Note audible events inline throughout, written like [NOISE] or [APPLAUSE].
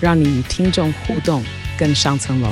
让你与听众互动更上层楼。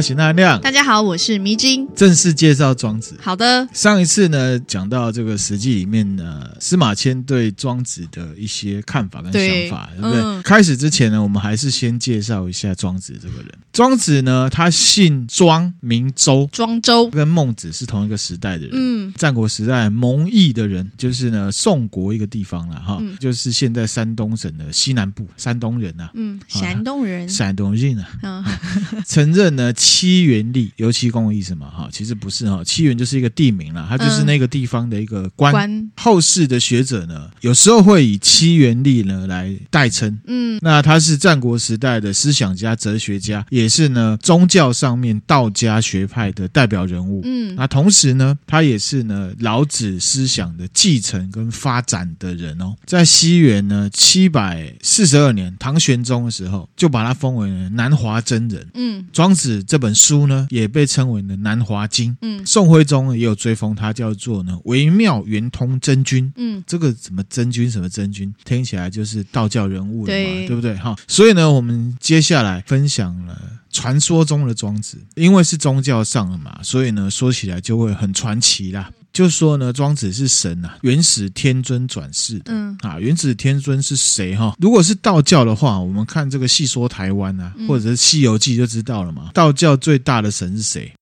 来，我是那亮。大家好，我是迷津。正式介绍庄子。好的，上一次呢，讲到这个《史记》里面呢，司马迁对庄子的一些看法跟想法，对，对不对？嗯、开始之前呢，我们还是先介绍一下庄子这个人。庄子呢，他姓庄，名周，庄周跟孟子是同一个时代的人。嗯，战国时代蒙毅的人，就是呢宋国一个地方了哈，嗯、就是现在山东省的西南部，山东人呐、啊。嗯，山东人，山东人啊。嗯，[LAUGHS] 承认。呢，七元立，油漆工的意思嘛，哈，其实不是哈，七元就是一个地名啦，它就是那个地方的一个官。嗯、后世的学者呢，有时候会以七元立呢来代称，嗯，那他是战国时代的思想家、哲学家，也是呢宗教上面道家学派的代表人物，嗯，那同时呢，他也是呢老子思想的继承跟发展的人哦，在西元呢七百四十二年，唐玄宗的时候，就把他封为南华真人，嗯，庄子。这本书呢，也被称为呢《南华经》。嗯，宋徽宗也有追封他叫做呢微妙圆通真君。嗯，这个什么真君什么真君，听起来就是道教人物了嘛，对，对不对？哈，所以呢，我们接下来分享了传说中的庄子，因为是宗教上的嘛，所以呢，说起来就会很传奇啦。就说呢，庄子是神啊，原始天尊转世的。嗯啊，原始天尊是谁哈？如果是道教的话，我们看这个戏说台湾啊，或者是《西游记》就知道了嘛。道教最大的神是谁？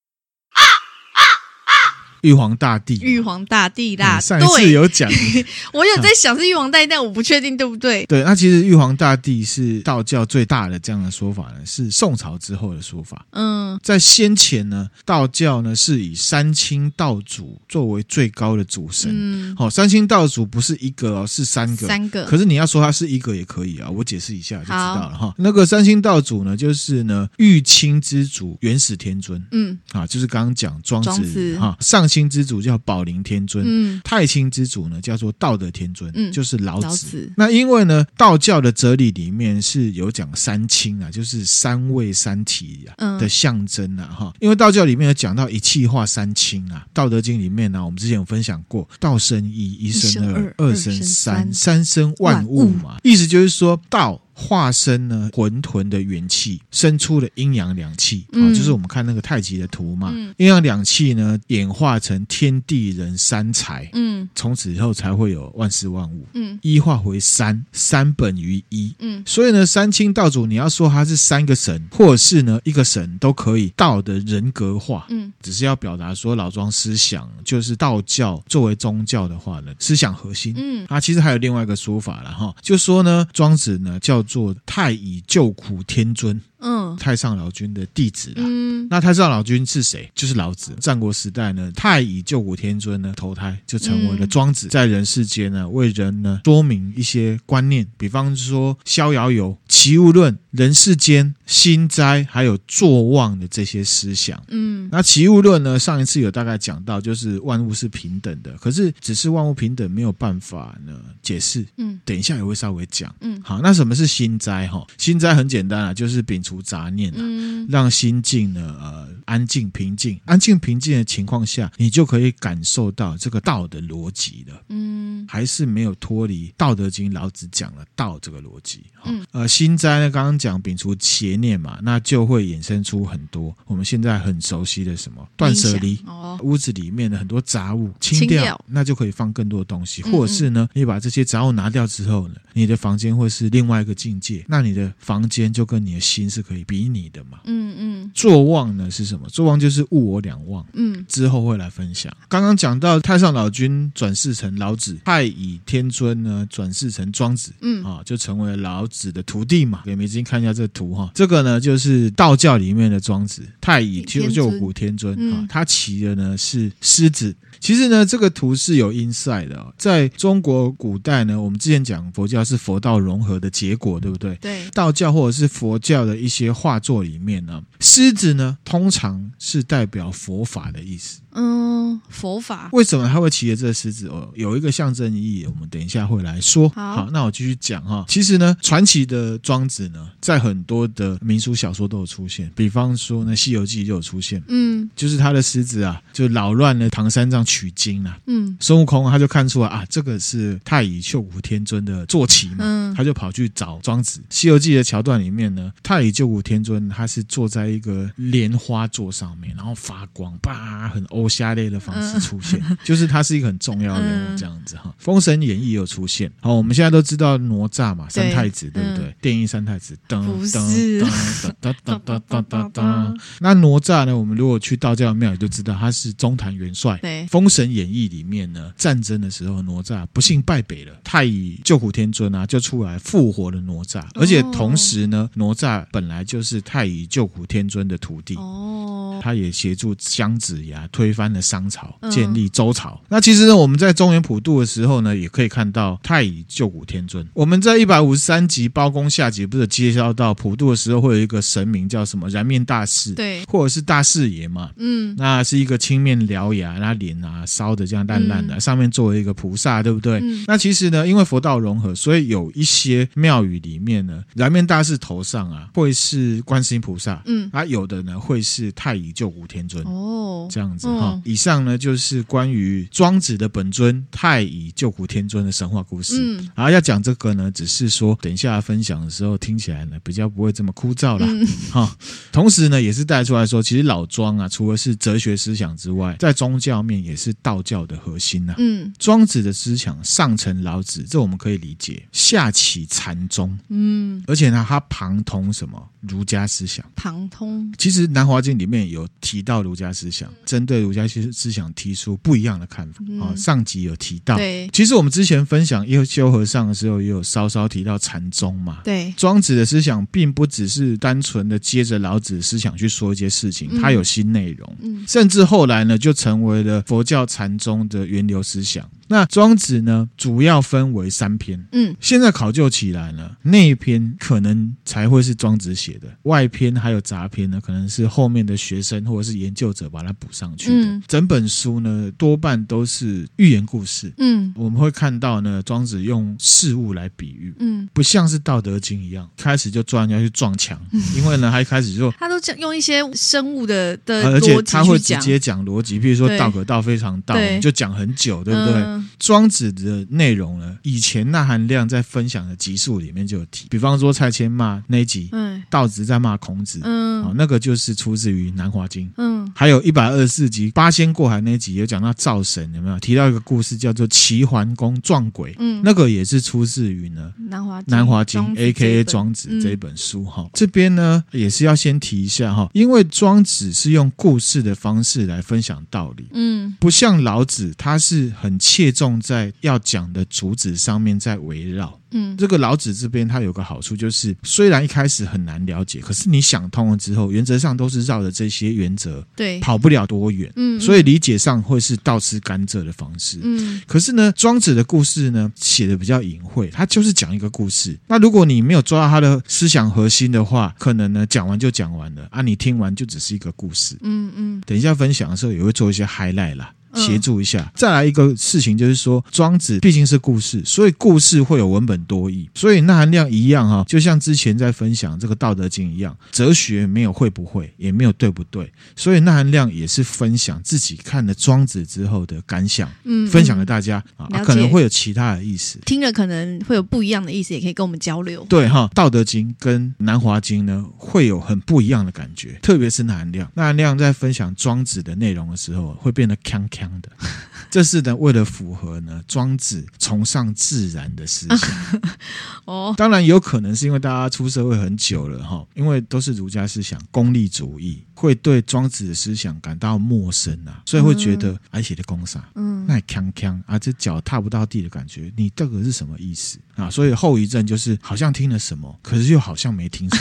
玉皇大帝，玉皇大帝啦，上一次有讲，[LAUGHS] 我有在想是玉皇大帝，但我不确定对不对。对，那其实玉皇大帝是道教最大的这样的说法呢，是宋朝之后的说法。嗯，在先前呢，道教呢是以三清道祖作为最高的主神。嗯，好，三清道祖不是一个哦，是三个，三个。可是你要说他是一个也可以啊，我解释一下就知道了哈。那个三清道祖呢，就是呢玉清之祖元始天尊。嗯，啊，就是刚刚讲庄子哈上。清之主叫宝灵天尊，嗯，太清之主呢叫做道德天尊，嗯，就是老子。老子。那因为呢，道教的哲理里面是有讲三清啊，就是三位三体啊的象征啊，哈、嗯。因为道教里面有讲到一气化三清啊，《道德经》里面呢，我们之前有分享过，道生一，一生二，二生三，三生万物嘛，意思就是说道。化身呢，混沌的元气，生出了阴阳两气。啊，嗯、就是我们看那个太极的图嘛。阴阳两气呢，演化成天地人三才，嗯，从此以后才会有万事万物，嗯，一化为三，三本于一，嗯，所以呢，三清道祖，你要说他是三个神，或者是呢一个神都可以，道的人格化，嗯，只是要表达说老庄思想就是道教作为宗教的话呢，思想核心，嗯，啊，其实还有另外一个说法了哈，就说呢，庄子呢叫。做太乙救苦天尊。嗯，太上老君的弟子啦。嗯，那太上老君是谁？就是老子。战国时代呢，太乙救苦天尊呢投胎，就成为了庄子，在人世间呢为人呢说明一些观念，比方说《逍遥游》《齐物论》《人世间》《心斋》还有坐忘的这些思想。嗯，那《齐物论》呢，上一次有大概讲到，就是万物是平等的，可是只是万物平等没有办法呢解释。嗯，等一下也会稍微讲。嗯，好，那什么是心斋？哈，心斋很简单啊，就是摒除杂念啊，让心境呢呃安静平静，安静平静的情况下，你就可以感受到这个道的逻辑了。嗯，还是没有脱离《道德经》老子讲了道这个逻辑。嗯，呃，心斋呢，刚刚讲摒除邪念嘛，那就会衍生出很多我们现在很熟悉的什么断舍离。哦，屋子里面的很多杂物清掉，那就可以放更多的东西，或者是呢，你把这些杂物拿掉之后呢，你的房间会是另外一个境界，那你的房间就跟你的心是。可以比拟的嘛？嗯嗯。坐忘呢是什么？坐忘就是物我两忘。嗯，之后会来分享。刚刚讲到太上老君转世成老子，太乙天尊呢转世成庄子，嗯啊，就成为老子的徒弟嘛。给梅子看一下这个图哈，这个呢就是道教里面的庄子，太乙救救苦天尊啊，他骑的呢是狮子。其实呢，这个图是有 inside 的哦。在中国古代呢，我们之前讲佛教是佛道融合的结果，对不对？对。道教或者是佛教的一些画作里面呢，狮子呢通常是代表佛法的意思。嗯，佛法。为什么他会骑着这个狮子？哦，有一个象征意义，我们等一下会来说。好，好，那我继续讲哈。其实呢，传奇的庄子呢，在很多的民俗小说都有出现，比方说呢，《西游记》就有出现。嗯，就是他的狮子啊，就扰乱了唐三藏。取经啊，嗯，孙悟空他就看出来啊，这个是太乙救苦天尊的坐骑嘛，嗯，他就跑去找庄子。《西游记》的桥段里面呢，太乙救苦天尊他是坐在一个莲花座上面，然后发光，叭，很欧夏类的方式出现，嗯、就是他是一个很重要的人物这样子哈。嗯《封神演义》也有出现，好，我们现在都知道哪吒嘛，三太子对，不对？嗯、电音三太子，噔噔噔噔噔噔噔噔噔。那哪吒呢？我们如果去道教庙，也就知道他是中坛元帅。对。封神演义里面呢，战争的时候，哪吒不幸败北了，太乙救苦天尊啊，就出来复活了哪吒，而且同时呢，哪吒本来就是太乙救苦天尊的徒弟。哦。他也协助姜子牙推翻了商朝，建立周朝。嗯、那其实呢，我们在中原普渡的时候呢，也可以看到太乙救苦天尊。我们在一百五十三集包公下集不是介绍到普渡的时候会有一个神明叫什么燃面大士，对，或者是大士爷嘛，嗯，那是一个青面獠牙，那脸啊烧的这样烂烂的，嗯、上面作为一个菩萨，对不对？嗯、那其实呢，因为佛道融合，所以有一些庙宇里面呢，燃面大士头上啊会是观世音菩萨，嗯，啊有的呢会是太乙。救苦天尊。哦，这样子哈。嗯、以上呢就是关于庄子的本尊太乙救苦天尊的神话故事。嗯，然后要讲这个呢，只是说等一下分享的时候听起来呢比较不会这么枯燥了哈。嗯、同时呢，也是带出来说，其实老庄啊，除了是哲学思想之外，在宗教面也是道教的核心呐、啊。嗯，庄子的思想上承老子，这我们可以理解；下启禅宗，嗯，而且呢，他旁通什么儒家思想？旁通。其实《南华经》里面有。有提到儒家思想，针对儒家其实思想提出不一样的看法。啊、嗯，上集有提到。对，其实我们之前分享一休和尚的时候，也有稍稍提到禅宗嘛。对，庄子的思想并不只是单纯的接着老子的思想去说一些事情，他有新内容。嗯，甚至后来呢，就成为了佛教禅宗的源流思想。那庄子呢，主要分为三篇。嗯，现在考究起来呢，内篇可能才会是庄子写的，外篇还有杂篇呢，可能是后面的学生或者是研究者把它补上去的。嗯，整本书呢，多半都是寓言故事。嗯，我们会看到呢，庄子用事物来比喻。嗯，不像是《道德经》一样，开始就专要去撞墙。嗯，因为呢，他一开始就他都讲用一些生物的的而且他会直接讲逻辑，比如说“道可道，非常道”，就讲很久，对不对？嗯庄子的内容呢，以前那含量在分享的集数里面就有提，比方说蔡牵骂那一集，嗯，道子在骂孔子，嗯，哦，那个就是出自于《南华经》，嗯，还有一百二十四集八仙过海那一集有讲到灶神，有没有？提到一个故事叫做齐桓公撞鬼，嗯，那个也是出自于呢《南华南华经》A K A 庄子这一本书哈。嗯、这边呢也是要先提一下哈，因为庄子是用故事的方式来分享道理，嗯，不像老子，他是很切中在要讲的主旨上面在围绕。嗯，这个老子这边他有个好处，就是虽然一开始很难了解，可是你想通了之后，原则上都是绕着这些原则，对，跑不了多远。嗯，所以理解上会是倒吃甘蔗的方式。嗯，可是呢，庄子的故事呢写的比较隐晦，他就是讲一个故事。那如果你没有抓到他的思想核心的话，可能呢讲完就讲完了啊，你听完就只是一个故事。嗯嗯，等一下分享的时候也会做一些 highlight 啦。协助一下，再来一个事情就是说，庄子毕竟是故事，所以故事会有文本多义，所以那含量一样哈，就像之前在分享这个《道德经》一样，哲学没有会不会，也没有对不对，所以那含量也是分享自己看了庄子之后的感想，嗯，分享给大家啊，啊，可能会有其他的意思，听了可能会有不一样的意思，也可以跟我们交流。对哈，《道德经》跟《南华经》呢，会有很不一样的感觉，特别是那含量，那含量在分享庄子的内容的时候，会变得锵锵。锵的。[LAUGHS] 这是呢，为了符合呢庄子崇尚自然的思想。[LAUGHS] 哦，当然有可能是因为大家出社会很久了哈，因为都是儒家思想，功利主义。会对庄子的思想感到陌生啊，所以会觉得而且的公啥，嗯，那锵锵啊，这脚踏不到地的感觉，你这个是什么意思啊？所以后遗症就是好像听了什么，可是又好像没听什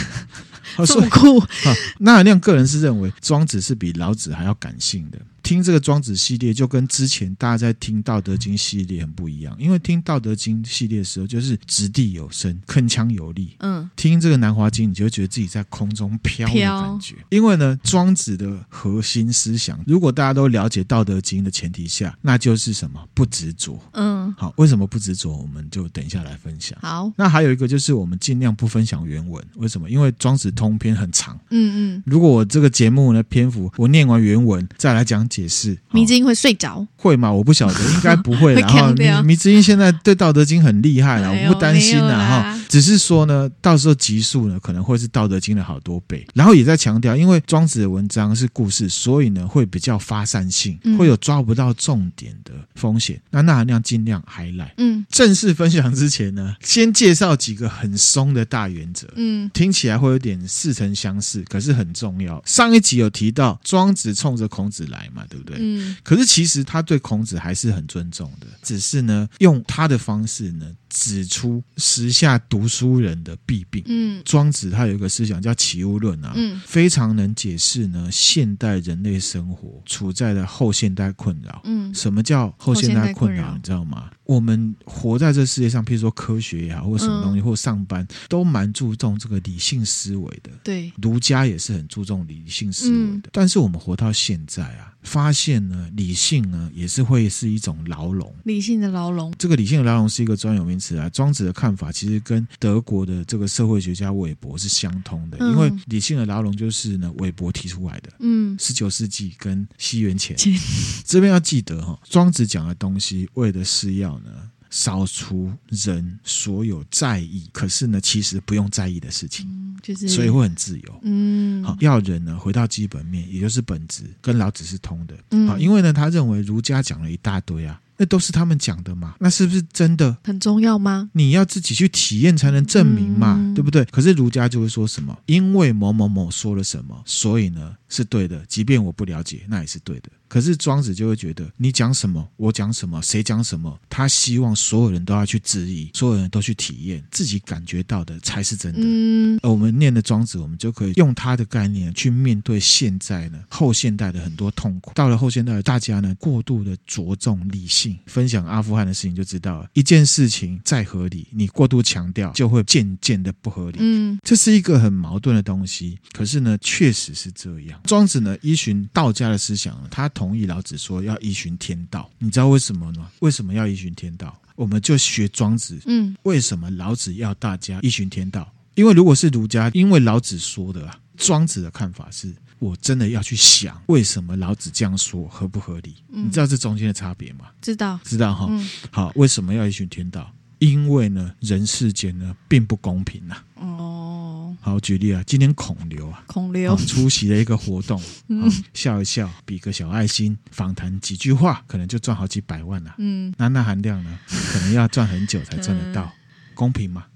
么，[LAUGHS] 这么酷。那含量个人是认为庄子是比老子还要感性的。听这个庄子系列，就跟之前大家在听道德经系列很不一样。因为听道德经系列的时候，就是掷地有声、铿锵有力。嗯，听这个南华经，你就会觉得自己在空中飘的感觉。因为呢，庄子的核心思想，如果大家都了解道德经的前提下，那就是什么？不执着。嗯，好，为什么不执着？我们就等一下来分享。好，那还有一个就是我们尽量不分享原文。为什么？因为庄子通篇很长。嗯嗯，如果我这个节目呢篇幅，我念完原文再来讲解释，迷之音会睡着？会吗？我不晓得，[LAUGHS] 应该不会。然后迷之音现在对《道德经》很厉害了，我不担心了哈。只是说呢，到时候集数呢可能会是《道德经》的好多倍。然后也在强调，因为庄子的文章是故事，所以呢会比较发散性，会有抓不到重点的风险。那那含量尽量 highlight。嗯，正式分享之前呢，先介绍几个很松的大原则。嗯，听起来会有点似曾相识，可是很重要。上一集有提到庄子冲着孔子来嘛，对不对？嗯，可是其实他对孔子还是很尊重的，只是呢，用他的方式呢，指出时下读书人的弊病。嗯，庄子他有一个思想叫齐物论啊，嗯，非常能解释呢现代人类生活处在的后现代困扰。嗯，什么叫后现代困扰？你知道吗？我们活在这世界上，譬如说科学也好，或什么东西，或上班，都蛮注重这个理性思维的。对，儒家也是很注重理性思维的。但是我们活到现在啊。发现呢，理性呢也是会是一种牢笼。理性的牢笼，这个理性的牢笼是一个专有名词啊。庄子的看法其实跟德国的这个社会学家韦伯是相通的，嗯、因为理性的牢笼就是呢韦伯提出来的。嗯，十九世纪跟西元前，前这边要记得哈，庄子讲的东西为的是要呢。扫除人所有在意，可是呢，其实不用在意的事情，嗯、就是所以会很自由。嗯，好，要人呢回到基本面，也就是本质，跟老子是通的。嗯，好，因为呢，他认为儒家讲了一大堆啊。那都是他们讲的嘛？那是不是真的很重要吗？你要自己去体验才能证明嘛，嗯、对不对？可是儒家就会说什么？因为某某某说了什么，所以呢是对的。即便我不了解，那也是对的。可是庄子就会觉得，你讲什么，我讲什么，谁讲什么，他希望所有人都要去质疑，所有人都去体验，自己感觉到的才是真的。嗯，而我们念的庄子，我们就可以用他的概念去面对现在呢后现代的很多痛苦。到了后现代，大家呢过度的着重理性。分享阿富汗的事情就知道了，一件事情再合理，你过度强调就会渐渐的不合理。嗯，这是一个很矛盾的东西。可是呢，确实是这样。庄子呢，依循道家的思想，他同意老子说要依循天道。你知道为什么呢？为什么要依循天道？我们就学庄子。嗯，为什么老子要大家依循天道？因为如果是儒家，因为老子说的啊，庄子的看法是。我真的要去想，为什么老子这样说合不合理？嗯、你知道这中间的差别吗？知道，知道哈。嗯、好，为什么要依循天道？因为呢，人世间呢并不公平呐、啊。哦，好，举例啊，今天孔刘啊，孔刘出席了一个活动，嗯，笑一笑，比个小爱心，访谈几句话，可能就赚好几百万了、啊。嗯，那那含量呢，可能要赚很久才赚得到，嗯、公平吗？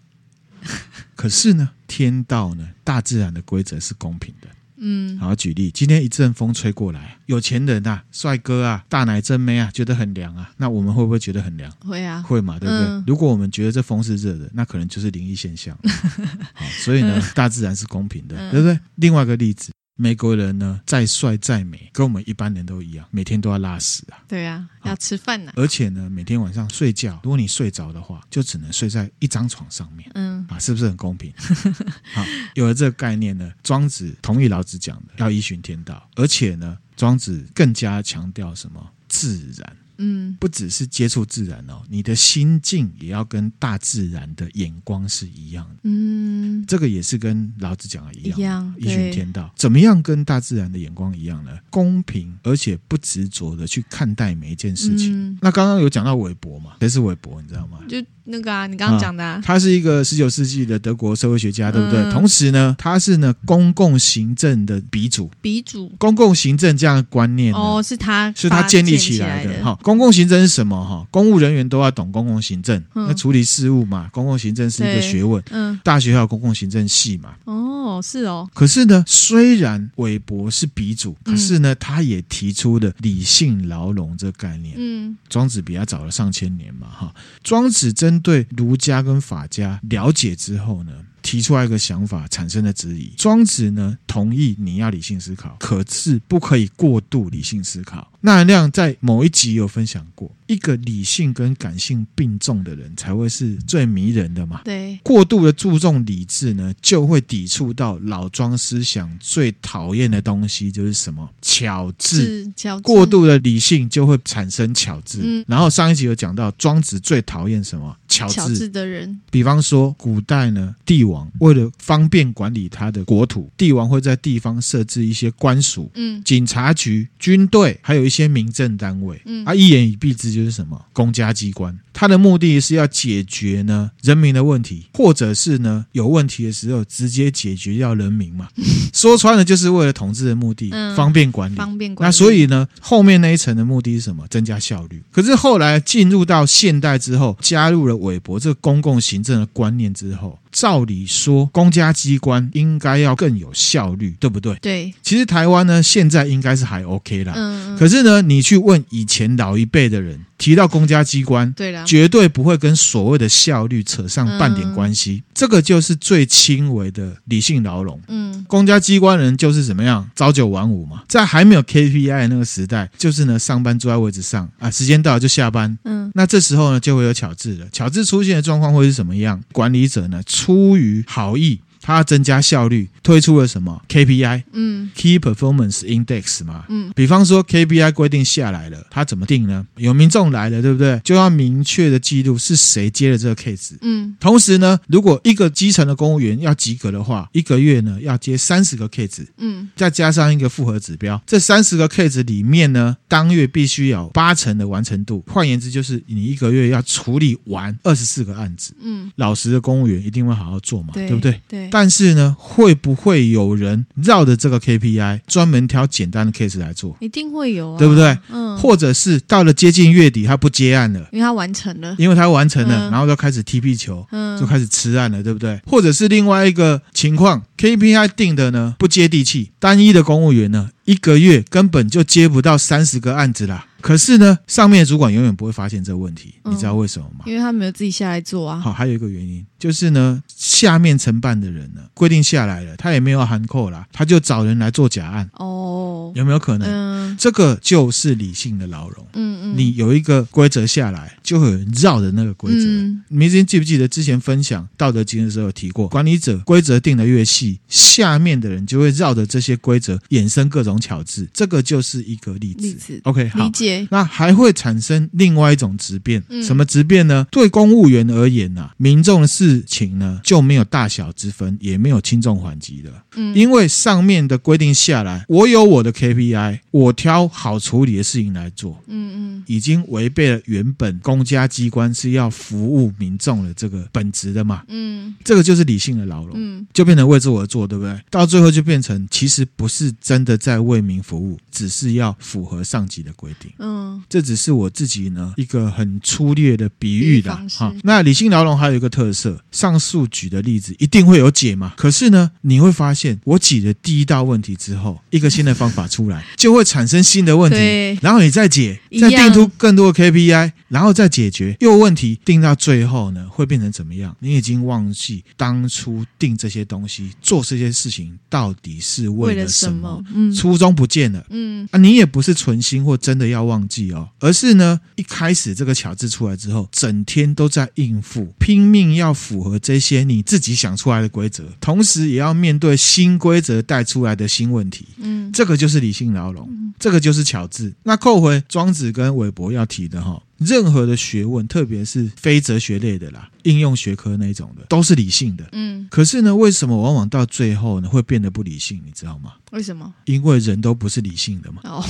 可是呢，天道呢，大自然的规则是公平的。嗯，好，举例，今天一阵风吹过来，有钱人啊，帅哥啊，大奶真妹啊，觉得很凉啊，那我们会不会觉得很凉？会啊，会嘛，对不对？嗯、如果我们觉得这风是热的，那可能就是灵异现象。[LAUGHS] 好，所以呢，大自然是公平的，嗯、对不对？另外一个例子。美国人呢，再帅再美，跟我们一般人都一样，每天都要拉屎啊。对啊，要吃饭呢、啊。而且呢，每天晚上睡觉，如果你睡着的话，就只能睡在一张床上面。嗯，啊，是不是很公平？[LAUGHS] 好，有了这个概念呢，庄子同意老子讲的，要依循天道。而且呢，庄子更加强调什么？自然。嗯，不只是接触自然哦，你的心境也要跟大自然的眼光是一样的。嗯。嗯，这个也是跟老子讲的一样，一样依循天道。怎么样跟大自然的眼光一样呢？公平而且不执着的去看待每一件事情。嗯、那刚刚有讲到韦伯嘛？谁是韦伯？你知道吗？就那个啊，你刚刚讲的、啊啊，他是一个十九世纪的德国社会学家，对不对？嗯、同时呢，他是呢公共行政的鼻祖。鼻祖，公共行政这样的观念哦，是他是他建立起来的。哈，公共行政是什么？哈，公务人员都要懂公共行政，那、嗯、处理事务嘛。公共行政是一个学问。嗯，大学还有公共行政系嘛。哦，是哦。可是呢，虽然韦伯是鼻祖，可是呢，他也提出了理性牢笼这个概念。嗯，庄子比他早了上千年嘛。哈，庄子针对儒家跟法家了解之后呢，提出来一个想法，产生了质疑。庄子呢，同意你要理性思考，可是不可以过度理性思考。那亮在某一集有分享过，一个理性跟感性并重的人才会是最迷人的嘛。对，过度的注重理智呢，就会抵触到老庄思想最讨厌的东西，就是什么巧智。巧智。过度的理性就会产生巧智。嗯。然后上一集有讲到，庄子最讨厌什么？巧智。巧智的人。比方说，古代呢，帝王为了方便管理他的国土，帝王会在地方设置一些官署、嗯，警察局、军队，还有一些。民政单位，嗯，啊，一言以蔽之就是什么公家机关，它的目的是要解决呢人民的问题，或者是呢有问题的时候直接解决掉人民嘛。[LAUGHS] 说穿了就是为了统治的目的，嗯，方便管理，方便管理。那所以呢，后面那一层的目的是什么？增加效率。可是后来进入到现代之后，加入了韦伯这个公共行政的观念之后。照理说，公家机关应该要更有效率，对不对？对。其实台湾呢，现在应该是还 OK 啦。嗯。可是呢，你去问以前老一辈的人，提到公家机关，对啦，绝对不会跟所谓的效率扯上半点关系。嗯。这个就是最轻微的理性牢笼。嗯。公家机关人就是怎么样，朝九晚五嘛，在还没有 KPI 那个时代，就是呢，上班坐在位置上啊，时间到了就下班。嗯。那这时候呢，就会有巧智了。巧智出现的状况会是什么样？管理者呢？出于好意，他要增加效率，推出了什么 KPI？嗯，Key Performance Index 嘛。嗯，比方说 KPI 规定下来了，它怎么定呢？有民众来了，对不对？就要明确的记录是谁接了这个 case。嗯，同时呢，如果一个基层的公务员要及格的话，一个月呢要接三十个 case。嗯，再加上一个复合指标，这三十个 case 里面呢，当月必须有八成的完成度。换言之，就是你一个月要处理完二十四个案子。嗯，老实的公务员一定会好好做嘛，对，对不对？对。但是呢，会不会有人绕着这个 KPI 专门挑简单的 case 来做？一定会有啊，对不对？嗯，或者是到了接近月底，他不接案了，因为他完成了，因为他完成了，嗯、然后就开始踢皮球，嗯，就开始吃案了，对不对？或者是另外一个情况，KPI 定的呢不接地气，单一的公务员呢，一个月根本就接不到三十个案子啦。可是呢，上面的主管永远不会发现这个问题，你知道为什么吗？因为他没有自己下来做啊。好，还有一个原因就是呢，下面承办的人呢，规定下来了，他也没有函扣啦，他就找人来做假案。哦，有没有可能？嗯，这个就是理性的牢笼。嗯嗯，你有一个规则下来，就会有人绕着那个规则。嗯，你们记不记得之前分享《道德经》的时候有提过，管理者规则定的越细，下面的人就会绕着这些规则衍生各种巧智。这个就是一个例子。例子，OK，好，理解。那还会产生另外一种质变，什么质变呢？对公务员而言呢、啊，民众的事情呢就没有大小之分，也没有轻重缓急的。嗯，因为上面的规定下来，我有我的 KPI，我挑好处理的事情来做。嗯嗯，已经违背了原本公家机关是要服务民众的这个本质的嘛。嗯，这个就是理性的牢笼。嗯，就变成为自我而做，对不对？到最后就变成其实不是真的在为民服务，只是要符合上级的规定。嗯，这只是我自己呢一个很粗略的比喻的哈。那理性牢笼还有一个特色，上述举的例子一定会有解嘛？可是呢，你会发现我解了第一道问题之后，一个新的方法出来，就会产生新的问题，然后你再解，再定出更多的 KPI，然后再解决，又问题定到最后呢，会变成怎么样？你已经忘记当初定这些东西、做这些事情到底是为了什么？什么嗯，初衷不见了。嗯啊，你也不是存心或真的要忘。忘记哦，而是呢，一开始这个巧字出来之后，整天都在应付，拼命要符合这些你自己想出来的规则，同时也要面对新规则带出来的新问题。嗯，这个就是理性牢笼，这个就是巧字。那扣回庄子跟韦伯要提的哈。任何的学问，特别是非哲学类的啦，应用学科那种的，都是理性的。嗯，可是呢，为什么往往到最后呢，会变得不理性？你知道吗？为什么？因为人都不是理性的嘛。哦，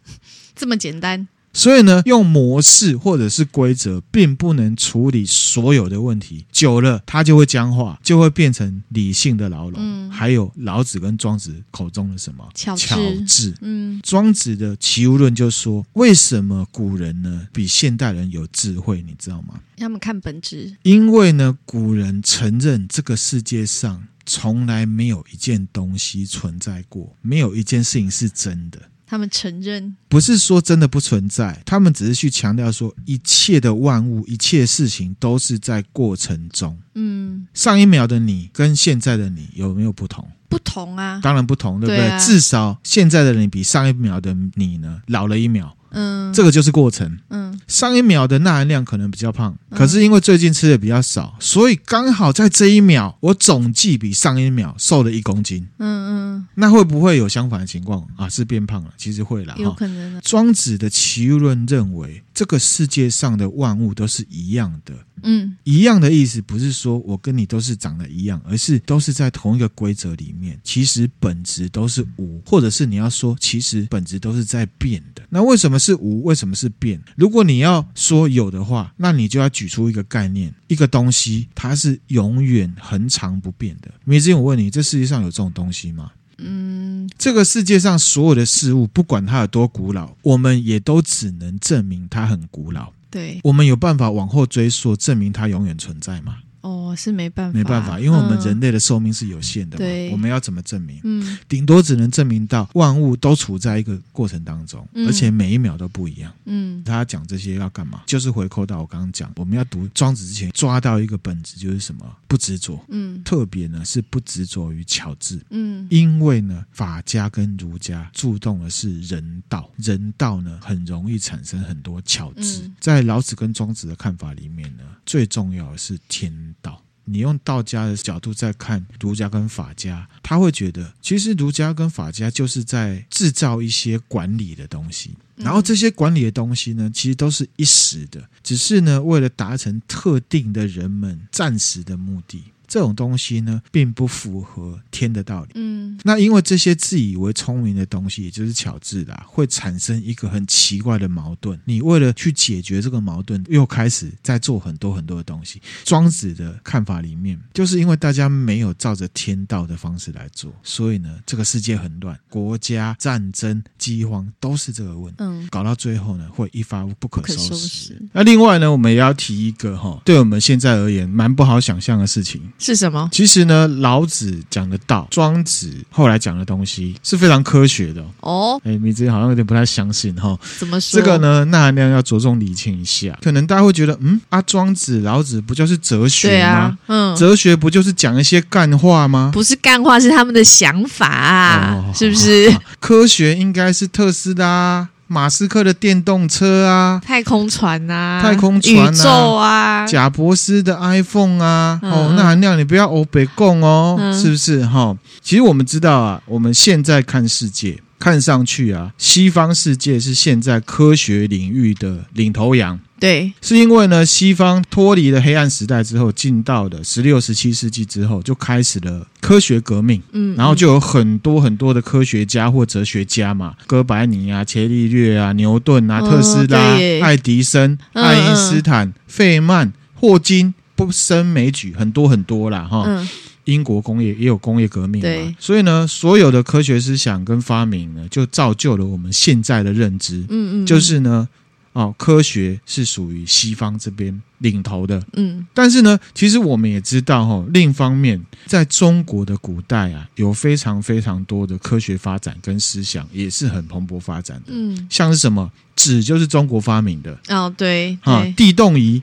[LAUGHS] 这么简单。所以呢，用模式或者是规则，并不能处理所有的问题。久了，它就会僵化，就会变成理性的牢笼。嗯，还有老子跟庄子口中的什么巧智？巧智。嗯，庄子的齐物论就说，为什么古人呢比现代人有智慧？你知道吗？他们看本质。因为呢，古人承认这个世界上从来没有一件东西存在过，没有一件事情是真的。他们承认，不是说真的不存在，他们只是去强调说，一切的万物、一切事情都是在过程中。嗯，上一秒的你跟现在的你有没有不同？不同啊，当然不同，对不对？对啊，至少现在的你比上一秒的你呢老了一秒。嗯，这个就是过程。嗯，上一秒的钠含量可能比较胖，可是因为最近吃的比较少，所以刚好在这一秒，我总计比上一秒瘦了一公斤。嗯嗯，那会不会有相反的情况啊？是变胖了？其实会啦，有可能。庄子的齐物论认为，这个世界上的万物都是一样的。嗯，一样的意思不是说我跟你都是长得一样，而是都是在同一个规则里面。其实本质都是无，或者是你要说，其实本质都是在变的。那为什么是无？为什么是变？如果你要说有的话，那你就要举出一个概念，一个东西，它是永远恒常不变的。梅子，我问你，这世界上有这种东西吗？嗯，这个世界上所有的事物，不管它有多古老，我们也都只能证明它很古老。对，我们有办法往后追溯，证明它永远存在吗？哦，是没办法，没办法，因为我们人类的寿命是有限的对，我们要怎么证明？嗯，顶多只能证明到万物都处在一个过程当中，嗯、而且每一秒都不一样。嗯，他讲这些要干嘛？就是回扣到我刚刚讲，我们要读庄子之前抓到一个本质，就是什么？不执着。嗯，特别呢是不执着于巧智。嗯，因为呢法家跟儒家注重的是人道，人道呢很容易产生很多巧智。嗯、在老子跟庄子的看法里面呢，最重要的是天道。你用道家的角度在看儒家跟法家，他会觉得其实儒家跟法家就是在制造一些管理的东西，然后这些管理的东西呢，其实都是一时的，只是呢为了达成特定的人们暂时的目的。这种东西呢，并不符合天的道理。嗯，那因为这些自以为聪明的东西，也就是巧智啦，会产生一个很奇怪的矛盾。你为了去解决这个矛盾，又开始在做很多很多的东西。庄子的看法里面，就是因为大家没有照着天道的方式来做，所以呢，这个世界很乱，国家战争、饥荒都是这个问题。嗯，搞到最后呢，会一发不可收拾。收拾。那另外呢，我们也要提一个哈，对我们现在而言蛮不好想象的事情。是什么？其实呢，老子讲的道，庄子后来讲的东西是非常科学的哦。哎，你自己好像有点不太相信哈。怎么说？这个呢，那含量要着重理清一下。可能大家会觉得，嗯，啊，庄子、老子不就是哲学吗？嗯，哲学不就是讲一些干话吗？不是干话，是他们的想法啊，哦、是不是？[LAUGHS] 科学应该是特斯拉。马斯克的电动车啊，太空船啊，太空船啊，宇宙啊，贾伯斯的 iPhone 啊，嗯、哦，那含量你不要欧北共哦，嗯、是不是哈、哦？其实我们知道啊，我们现在看世界，看上去啊，西方世界是现在科学领域的领头羊。对，是因为呢，西方脱离了黑暗时代之后，进到了十六、十七世纪之后，就开始了科学革命。嗯，然后就有很多很多的科学家或哲学家嘛，哥白尼啊、伽利略啊、牛顿啊、特斯拉、爱迪生、爱因斯坦、费曼、霍金，不胜枚举，很多很多啦。哈。嗯，英国工业也有工业革命嘛，对，所以呢，所有的科学思想跟发明呢，就造就了我们现在的认知。嗯嗯，就是呢。哦，科学是属于西方这边领头的，嗯，但是呢，其实我们也知道，哈，另一方面，在中国的古代啊，有非常非常多的科学发展跟思想也是很蓬勃发展的，嗯，像是什么纸就是中国发明的，哦，对，啊，地动仪。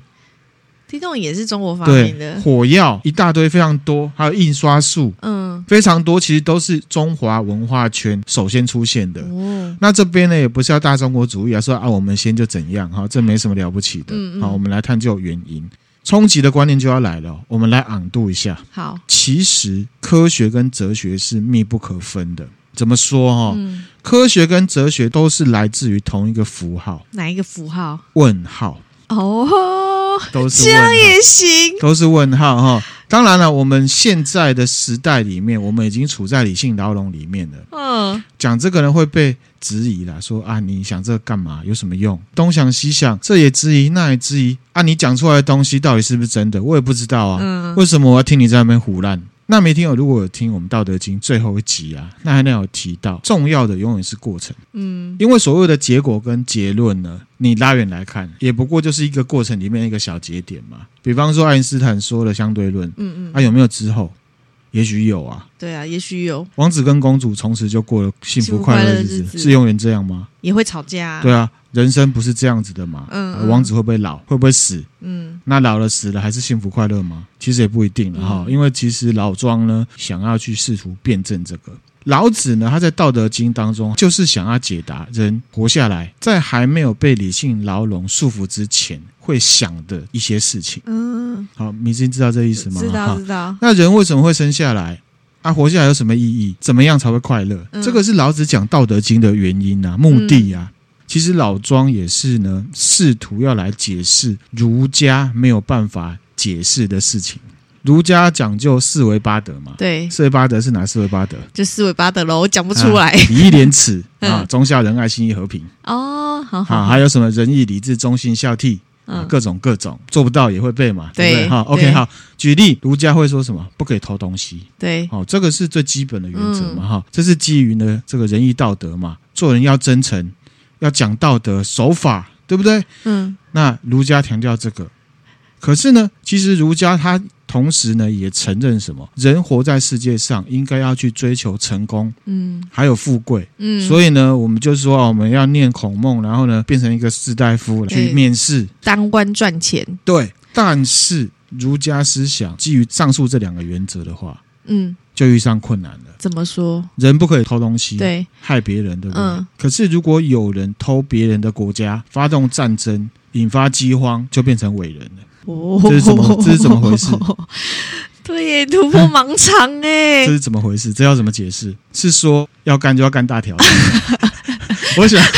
地动也是中国发明的，火药一大堆，非常多，还有印刷术，嗯，非常多，其实都是中华文化圈首先出现的。哦，那这边呢，也不是要大中国主义啊，说啊，我们先就怎样哈，这没什么了不起的。嗯嗯，好，我们来探究原因，冲击的观念就要来了，我们来昂度一下。好，其实科学跟哲学是密不可分的。怎么说哈？嗯，科学跟哲学都是来自于同一个符号，哪一个符号？问号。哦，都是这样也行，都是问号哈。当然了，我们现在的时代里面，我们已经处在理性牢笼里面了。嗯，讲这个人会被质疑啦，说啊，你想这个干嘛？有什么用？东想西想，这也质疑，那也质疑。啊，你讲出来的东西到底是不是真的？我也不知道啊。嗯，为什么我要听你在那边唬烂？那没听友，如果有听我们《道德经》最后一集啊，那还那有提到，重要的永远是过程。嗯，因为所谓的结果跟结论呢，你拉远来看，也不过就是一个过程里面一个小节点嘛。比方说爱因斯坦说的相对论，嗯嗯，啊有没有之后？也许有啊。对啊，也许有。王子跟公主从此就过了幸福快乐的日子，日子是永远这样吗？也会吵架啊。对啊。人生不是这样子的嘛？嗯，嗯，王子会不会老？会不会死？嗯，那老了死了还是幸福快乐吗？其实也不一定了哈。嗯、因为其实老庄呢，想要去试图辩证这个。老子呢，他在《道德经》当中就是想要解答人活下来，在还没有被理性牢笼束缚之前，会想的一些事情。嗯，好，你知知道这意思吗？知道，知道。那人为什么会生下来？啊，活下来有什么意义？怎么样才会快乐？嗯、这个是老子讲《道德经》的原因啊，目的啊。嗯其实老庄也是呢，试图要来解释儒家没有办法解释的事情。儒家讲究四维八德嘛，对，四维八德是哪四维八德？就四维八德喽，我讲不出来。礼义廉耻 [LAUGHS] 啊，忠孝仁爱信义和平。哦，好好。还有什么仁义礼智忠信孝悌？啊，各种各种，做不到也会背嘛，对不对？好，OK，好。举例，儒家会说什么？不可以偷东西。对，好，这个是最基本的原则嘛，哈，这是基于呢这个仁义道德嘛，做人要真诚。要讲道德守法，对不对？嗯，那儒家强调这个，可是呢，其实儒家他同时呢也承认什么？人活在世界上，应该要去追求成功，嗯，还有富贵，嗯，所以呢，我们就说我们要念孔孟，然后呢，变成一个士大夫去面试当官赚钱。对，但是儒家思想基于上述这两个原则的话，嗯。就遇上困难了。怎么说？人不可以偷东西，对，害别人，对不对？嗯。可是如果有人偷别人的国家，发动战争，引发饥荒，就变成伟人了。哦，这是怎么？这是怎么回事？[LAUGHS] 对，突破盲肠哎！[LAUGHS] 这是怎么回事？这要怎么解释？是说要干就要干大条？[LAUGHS] 我想。[LAUGHS]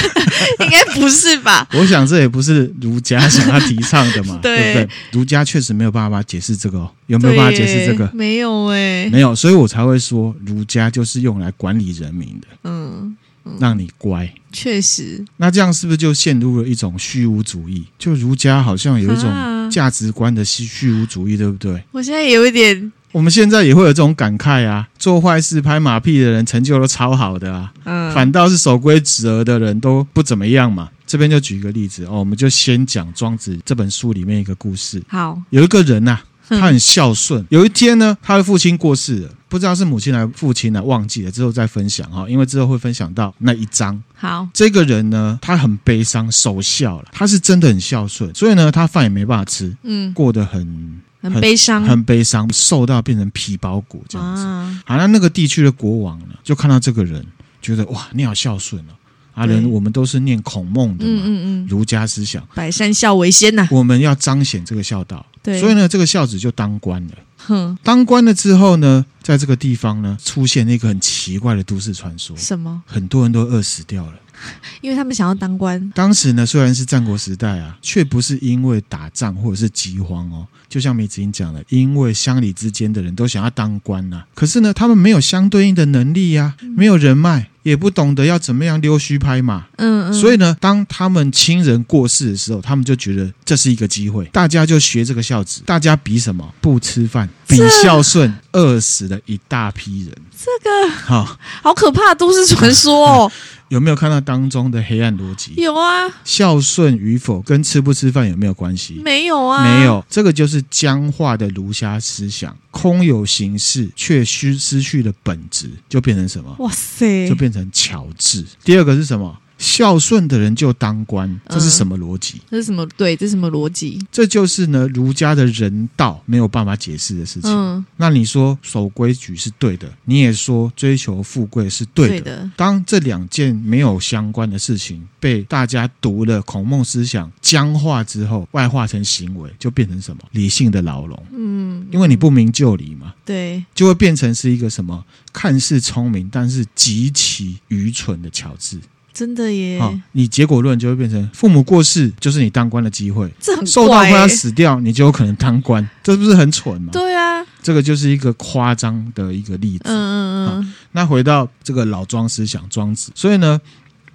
应该不是吧？[LAUGHS] 我想这也不是儒家想要提倡的嘛，[LAUGHS] 对，对不对？儒家确实没有办法解释这个哦，有没有办法解释这个？没有哎、欸，没有，所以我才会说儒家就是用来管理人民的，嗯，嗯让你乖。确实，那这样是不是就陷入了一种虚无主义？就儒家好像有一种价值观的虚虚无主义，对不对？我现在有一点。我们现在也会有这种感慨啊，做坏事拍马屁的人成就都超好的啊，嗯，反倒是守规则的人都不怎么样嘛。这边就举一个例子哦，我们就先讲庄子这本书里面一个故事。好，有一个人呐、啊，他很孝顺。有一天呢，他的父亲过世了，不知道是母亲还是父亲呢，忘记了，之后再分享哈，因为之后会分享到那一章。好，这个人呢，他很悲伤，守孝了，他是真的很孝顺，所以呢，他饭也没办法吃，嗯，过得很。很悲伤，很悲伤，瘦到变成皮包骨这样子。啊、好，那那个地区的国王呢，就看到这个人，觉得哇，你好孝顺哦。阿仁我们都是念孔孟的嘛，嗯嗯嗯，儒家思想，百善孝为先呐、啊。我们要彰显这个孝道，对。所以呢，这个孝子就当官了。哼，当官了之后呢，在这个地方呢，出现了一个很奇怪的都市传说。什么？很多人都饿死掉了。[LAUGHS] 因为他们想要当官。当时呢，虽然是战国时代啊，却不是因为打仗或者是饥荒哦。就像梅子英讲的，因为乡里之间的人都想要当官呐、啊，可是呢，他们没有相对应的能力呀、啊，没有人脉，也不懂得要怎么样溜须拍马。嗯嗯。所以呢，当他们亲人过世的时候，他们就觉得这是一个机会，大家就学这个孝子，大家比什么？不吃饭，比孝顺，饿死了一大批人。这个好，好可怕的都市传说哦。[LAUGHS] 有没有看到当中的黑暗逻辑？有啊，孝顺与否跟吃不吃饭有没有关系？没有啊，没有。这个就是僵化的儒家思想，空有形式却失失去了本质，就变成什么？哇塞，就变成巧智。第二个是什么？孝顺的人就当官，这是什么逻辑？这是什么？对，这是什么逻辑？这就是呢儒家的人道没有办法解释的事情。嗯，那你说守规矩是对的，你也说追求富贵是对的。对的。当这两件没有相关的事情被大家读了孔孟思想僵化之后，外化成行为，就变成什么？理性的牢笼。嗯，因为你不明就里嘛。对，就会变成是一个什么？看似聪明，但是极其愚蠢的巧智。真的耶！好，你结果论就会变成父母过世就是你当官的机会，这很受到快要死掉，你就有可能当官，这不是很蠢吗？对啊，这个就是一个夸张的一个例子。嗯嗯嗯。那回到这个老庄思想，庄子，所以呢，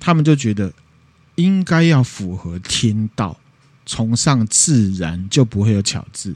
他们就觉得应该要符合天道，崇尚自然，就不会有巧智。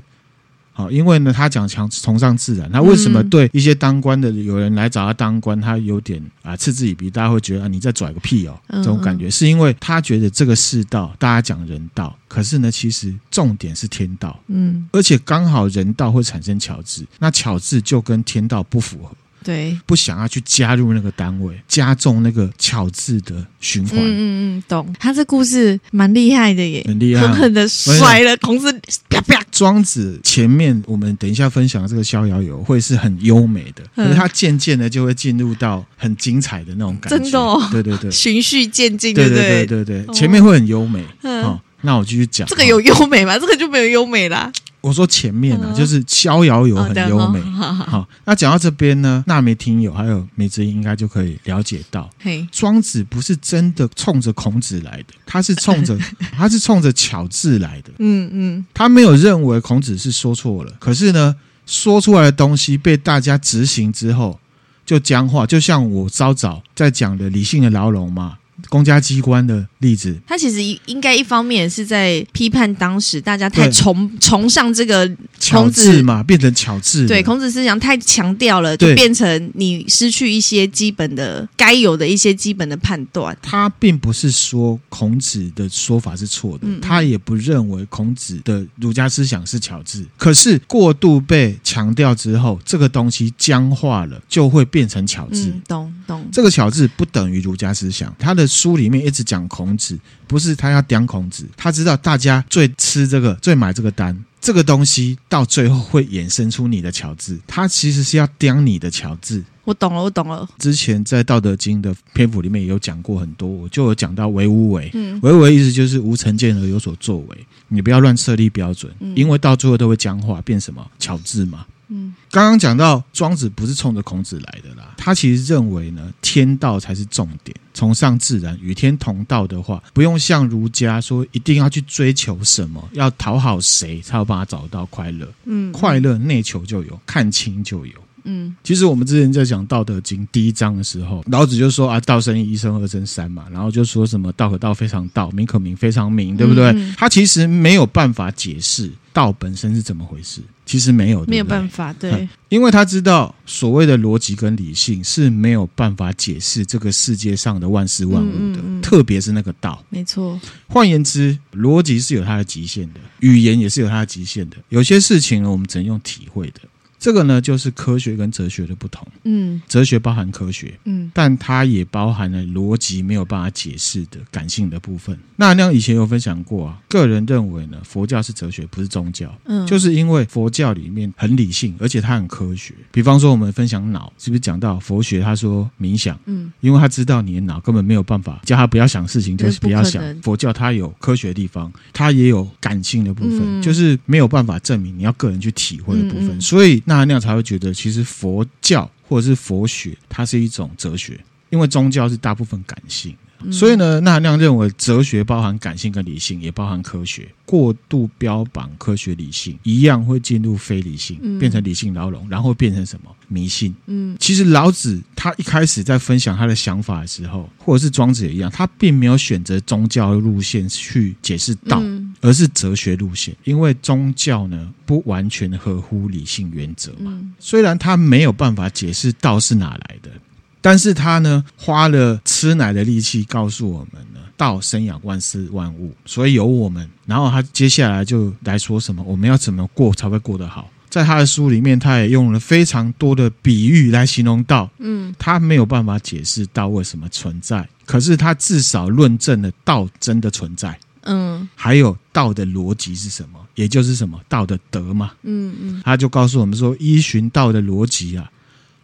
好，因为呢，他讲强崇尚自然，他为什么对一些当官的有人来找他当官，他有点啊嗤之以鼻？大家会觉得啊，你在拽个屁哦，这种感觉，是因为他觉得这个世道，大家讲人道，可是呢，其实重点是天道，嗯，而且刚好人道会产生巧智，那巧智就跟天道不符合。对，不想要去加入那个单位，加重那个巧智的循环。嗯嗯，懂。他这故事蛮厉害的耶，很厉害，狠狠的甩了孔子。啪啪。庄子前面我们等一下分享的这个《逍遥游》会是很优美的，可是他渐渐的就会进入到很精彩的那种感觉。真的哦，对对对，循序渐进，对对对对对，前面会很优美。好，那我继续讲。这个有优美吗？这个就没有优美啦。我说前面呢、啊，就是《逍遥游》很优美。好，那讲到这边呢，那没听友还有美知音应该就可以了解到，庄子不是真的冲着孔子来的，他是冲着 [LAUGHS] 他是冲着巧智来的。嗯嗯，他没有认为孔子是说错了，可是呢，说出来的东西被大家执行之后就僵化，就像我稍早在讲的理性的牢笼嘛。公家机关的例子，他其实应该一方面是在批判当时大家太崇崇尚这个孔子嘛，变成巧智，对孔子思想太强调了，就变成你失去一些基本的该有的一些基本的判断。他并不是说孔子的说法是错的，嗯、他也不认为孔子的儒家思想是巧智。可是过度被强调之后，这个东西僵化了，就会变成巧智。嗯、懂懂。这个巧智不等于儒家思想，他的。书里面一直讲孔子，不是他要刁孔子，他知道大家最吃这个、最买这个单，这个东西到最后会衍生出你的巧智，他其实是要刁你的巧智。我懂了，我懂了。之前在《道德经》的篇幅里面也有讲过很多，我就有讲到为无为。嗯，为无为意思就是无成见而有所作为，你不要乱设立标准，因为到最后都会僵化，变什么巧智嘛。嗯，刚刚讲到庄子不是冲着孔子来的啦，他其实认为呢，天道才是重点，崇尚自然，与天同道的话，不用像儒家说一定要去追求什么，要讨好谁才有办法找到快乐。嗯，快乐内求就有，看清就有。嗯，其实我们之前在讲《道德经》第一章的时候，老子就说啊，道生一，一生二，生三嘛，然后就说什么道可道非常道，名可名非常名，对不对？嗯，他其实没有办法解释道本身是怎么回事。其实没有，对对，没有办法，对，因为他知道所谓的逻辑跟理性是没有办法解释这个世界上的万事万物的，嗯嗯嗯，特别是那个道。没错，换言之，逻辑是有它的极限的，语言也是有它的极限的。有些事情呢，我们只能用体会的。这个呢，就是科学跟哲学的不同。嗯，哲学包含科学，嗯，但它也包含了逻辑没有办法解释的感性的部分。那那以前有分享过啊，个人认为呢，佛教是哲学，不是宗教。嗯，就是因为佛教里面很理性，而且它很科学。比方说，我们分享脑，是不是讲到佛学？他说冥想，嗯，因为他知道你的脑根本没有办法叫他不要想事情，就是不要想。佛教它有科学的地方，它也有感性的部分，嗯，就是没有办法证明你要个人去体会的部分，嗯嗯，所以。那那样才会觉得，其实佛教或者是佛学，它是一种哲学，因为宗教是大部分感性。所以呢，那那样认为哲学包含感性跟理性，也包含科学。过度标榜科学理性，一样会进入非理性，变成理性牢笼，然后变成什么迷信？嗯，其实老子他一开始在分享他的想法的时候，或者是庄子也一样，他并没有选择宗教路线去解释道，而是哲学路线。因为宗教呢，不完全合乎理性原则嘛。虽然他没有办法解释道是哪来的。但是他呢，花了吃奶的力气告诉我们呢，道生养万事万物，所以有我们。然后他接下来就来说什么，我们要怎么过才会过得好？在他的书里面，他也用了非常多的比喻来形容道。嗯，他没有办法解释道为什么存在，可是他至少论证了道真的存在。嗯，还有道的逻辑是什么？也就是什么道的德嘛。嗯嗯，他就告诉我们说，依循道的逻辑啊，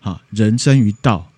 啊，人生于道。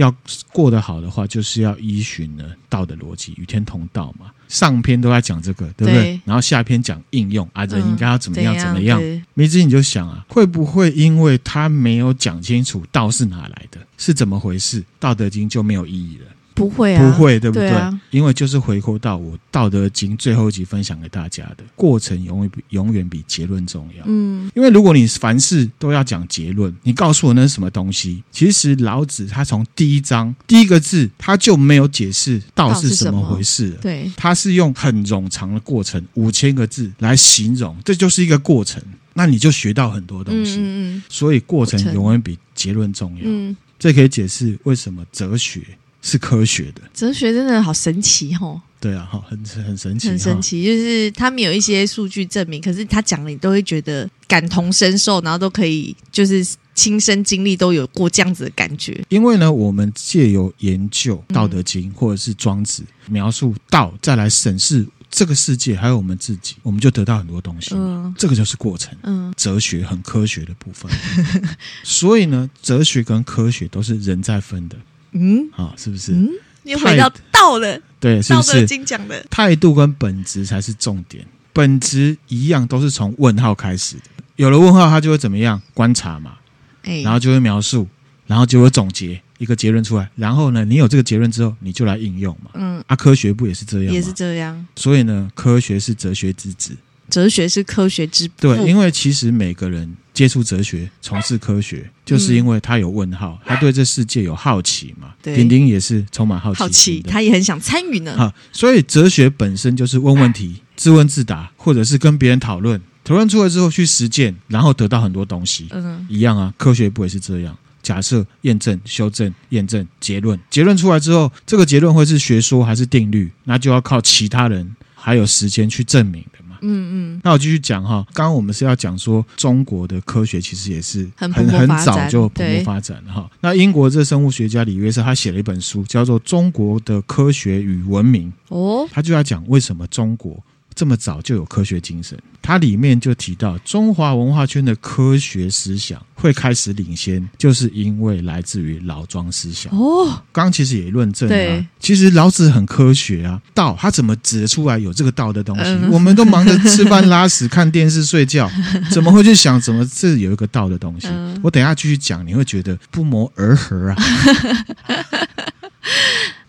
要过得好的话，就是要依循呢道的逻辑，与天同道嘛。上篇都在讲这个，对不对？对，然后下篇讲应用啊，人应该要怎么样、嗯、怎么样。梅子你就想啊，会不会因为他没有讲清楚道是哪来的，是怎么回事，《道德经》就没有意义了？不会啊，不会，对不对？对啊，因为就是回扣到我《道德经》最后一集分享给大家的，过程永远比永远比结论重要。嗯，因为如果你凡事都要讲结论，你告诉我那是什么东西？其实老子他从第一章第一个字他就没有解释道是什么回事。对，他是用很冗长的过程五千个字来形容，这就是一个过程。那你就学到很多东西。嗯嗯，所以过程永远比结论重要。嗯。这可以解释为什么哲学是科学的。哲学真的好神奇哦！对啊，哈，很很神奇，很神奇。就是他们有一些数据证明，可是他讲了，你都会觉得感同身受，然后都可以就是亲身经历，都有过这样子的感觉。因为呢，我们借由研究《道德经》或者是《庄子》，描述道，再来审视。这个世界还有我们自己，我们就得到很多东西。嗯，这个就是过程。嗯，哲学很科学的部分。[LAUGHS] 所以呢，哲学跟科学都是人在分的。嗯，啊，是不是？嗯，你回到道了。对，是不是？道德经讲的态度跟本质才是重点。本质一样，都是从问号开始的。有了问号，他就会怎么样？观察嘛。哎，然后就会描述，然后就会总结。一个结论出来，然后呢，你有这个结论之后，你就来应用嘛。嗯，啊，科学不也是这样？也是这样。所以呢，科学是哲学之子，哲学是科学之父。对，因为其实每个人接触哲学、从事科学，就是因为他有问号，他对这世界有好奇嘛。对，丁丁也是充满好奇，好奇，他也很想参与呢。哈，所以哲学本身就是问问题、自问自答，或者是跟别人讨论，讨论出来之后去实践，然后得到很多东西。嗯，一样啊，科学不也是这样？假设、验证、修正、验证、结论，结论出来之后，这个结论会是学说还是定律？那就要靠其他人还有时间去证明。嗯嗯。那我继续讲哈，刚刚我们是要讲说中国的科学其实也是很很很早就蓬勃发展哈。那英国这生物学家李约瑟他写了一本书，叫做《中国的科学与文明》哦，他就要讲为什么中国。这么早就有科学精神，它里面就提到中华文化圈的科学思想会开始领先，就是因为来自于老庄思想。哦，刚刚其实也论证啊，其实老子很科学啊，道他怎么指得出来有这个道的东西？嗯、我们都忙着吃饭拉屎、看电视、睡觉，[LAUGHS] 怎么会去想怎么这有一个道的东西？嗯、我等一下继续讲，你会觉得不谋而合啊。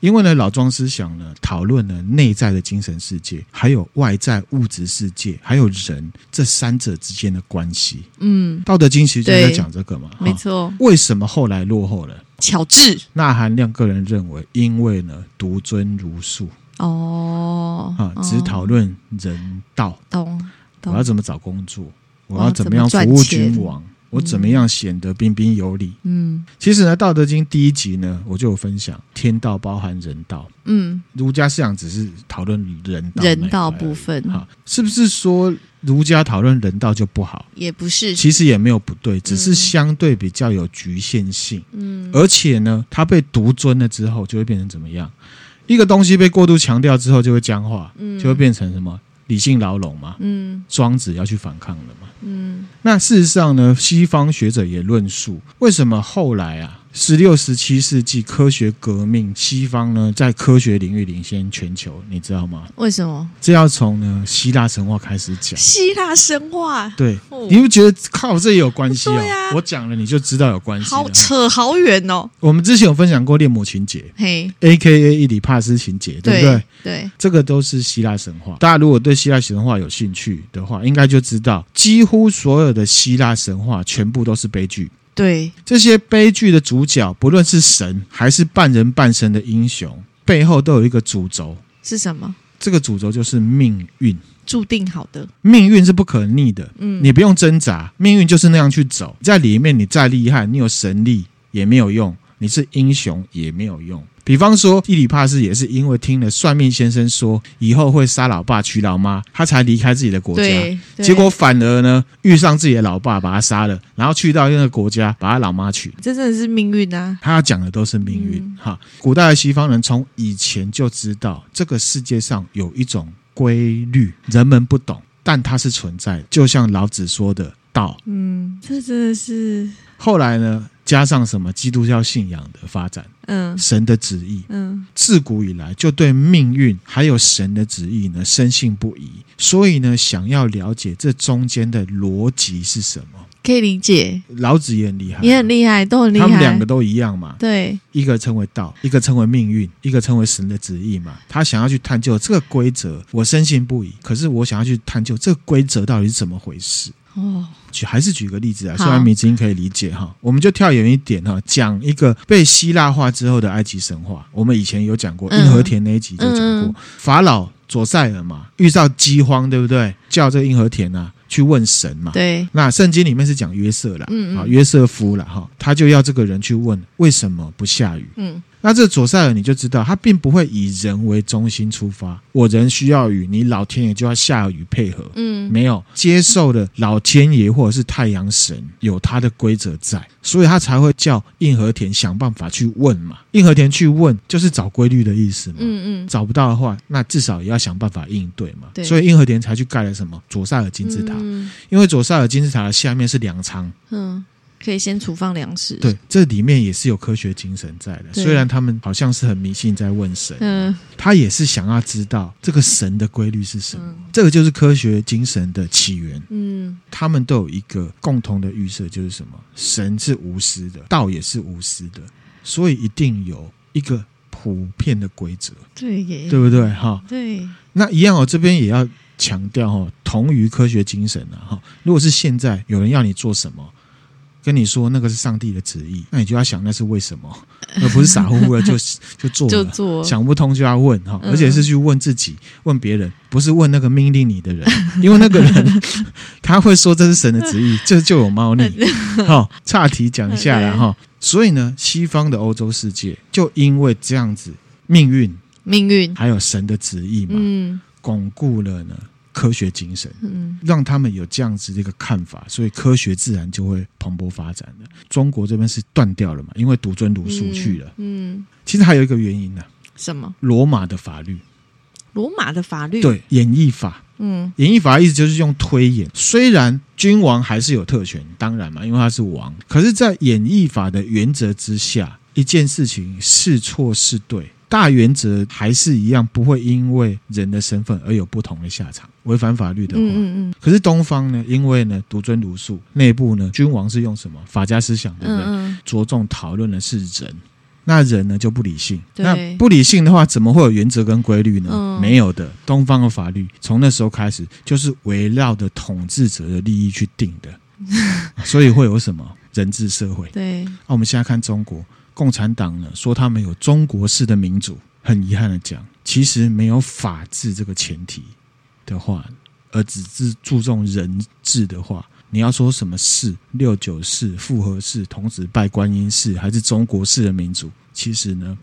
因为呢，老庄思想呢，讨论了内在的精神世界，还有外在物质世界，还有人这三者之间的关系。嗯，《道德经》其实就在讲这个嘛，没错。为什么后来落后了？巧智、那含量个人认为，因为呢，独尊儒术。哦，啊，只讨论人道。懂。我要怎么找工作？我要怎么样服务君王？我怎么样显得彬彬有礼？嗯，其实呢，《道德经》第一集呢，我就有分享，天道包含人道。嗯，儒家思想只是讨论人道，人道部分。哈，是不是说儒家讨论人道就不好？也不是，其实也没有不对，只是相对比较有局限性。嗯，而且呢，它被独尊了之后，就会变成怎么样？一个东西被过度强调之后，就会僵化，嗯，就会变成什么？理性牢笼嘛，嗯，庄子要去反抗了嘛，嗯，那事实上呢，西方学者也论述，为什么后来啊？十六、十七世纪科学革命，西方呢在科学领域领先全球，你知道吗？为什么？这要从呢希腊神话开始讲。希腊神话，对，哦、你会觉得靠这也有关系哦。啊、我讲了你就知道有关系。好扯好远哦。我们之前有分享过恋母情节，嘿，A K A 伊里帕斯情节，对不对？对，这个都是希腊神话。大家如果对希腊神话有兴趣的话，应该就知道，几乎所有的希腊神话全部都是悲剧。对，这些悲剧的主角，不论是神还是半人半神的英雄，背后都有一个主轴，是什么？这个主轴就是命运，注定好的。命运是不可逆的，嗯，你不用挣扎，命运就是那样去走。在里面，你再厉害，你有神力也没有用，你是英雄也没有用。比方说，伊里帕斯也是因为听了算命先生说以后会杀老爸娶老妈，他才离开自己的国家。结果反而呢，遇上自己的老爸，把他杀了，然后去到那个国家，把他老妈娶。这真的是命运啊！他要讲的都是命运。嗯、哈，古代的西方人从以前就知道这个世界上有一种规律，人们不懂，但它是存在的。就像老子说的道。嗯，这真的是。后来呢？加上什么基督教信仰的发展，嗯，神的旨意，嗯，自古以来就对命运还有神的旨意呢深信不疑，所以呢，想要了解这中间的逻辑是什么。可以理解，老子也很厉害，也很厉害，都很厉害。他们两个都一样嘛？对，一个称为道，一个称为命运，一个称为神的旨意嘛。他想要去探究这个规则，我深信不疑。可是我想要去探究这个规则到底是怎么回事？哦，举还是举个例子啊，虽然米子英可以理解哈，我们就跳远一点哈，讲一个被希腊化之后的埃及神话。我们以前有讲过，印和田那一集就讲过，法老左塞尔嘛，遇到饥荒，对不对？叫这个硬和田啊。去问神嘛？对，那圣经里面是讲约瑟啦，嗯，嗯，啊，约瑟夫啦，哈，他就要这个人去问为什么不下雨？嗯。那这左塞尔你就知道，他并不会以人为中心出发。我人需要雨，你老天爷就要下雨配合。嗯，没有接受的老天爷或者是太阳神有他的规则在，所以他才会叫硬和田想办法去问嘛。硬和田去问就是找规律的意思嘛。嗯嗯，找不到的话，那至少也要想办法应对嘛。对，所以硬和田才去盖了什么左塞尔金字塔。嗯，因为左塞尔金字塔的下面是粮仓。嗯。可以先储放粮食。对，这里面也是有科学精神在的。对虽然他们好像是很迷信，在问神，嗯，他也是想要知道这个神的规律是什么。嗯、这个就是科学精神的起源。嗯，他们都有一个共同的预设，就是什么？神是无私的，道也是无私的，所以一定有一个普遍的规则。对耶，对不对？哈，对。那一样哦，这边也要强调哦，同于科学精神啊，哈。如果是现在有人要你做什么？跟你说那个是上帝的旨意，那你就要想那是为什么，[LAUGHS] 而不是傻乎乎的就就做了，[LAUGHS] 就做想不通就要问哈，而且是去问自己、问别人，不是问那个命令你的人，[LAUGHS] 因为那个人他会说这是神的旨意，这就有猫腻。好，岔题讲一下了哈。所以呢，西方的欧洲世界就因为这样子，命运、命运还有神的旨意嘛，嗯，巩固了呢。科学精神，嗯，让他们有这样子的一个看法，所以科学自然就会蓬勃发展的。中国这边是断掉了嘛？因为独尊儒术去了，嗯，嗯，其实还有一个原因呢、啊，什么？罗马的法律，罗马的法律，对，演绎法，嗯，演绎法意思就是用推演。虽然君王还是有特权，当然嘛，因为他是王，可是，在演绎法的原则之下，一件事情是错是对。大原则还是一样，不会因为人的身份而有不同的下场。违反法律的话，嗯嗯。可是东方呢？因为呢，独尊儒术，内部呢，君王是用什么法家思想，对不对？嗯嗯。着重讨论的是人，那人呢就不理性。那不理性的话，怎么会有原则跟规律呢？嗯。没有的。东方的法律从那时候开始就是围绕着统治者的利益去定的，[LAUGHS] 所以会有什么人治社会？对。那我们现在看中国。共产党呢说他们有中国式的民主，很遗憾的讲，其实没有法治这个前提的话，而只是注重人治的话，你要说什么式六九式、复合式、童子拜观音式，还是中国式的民主，其实呢，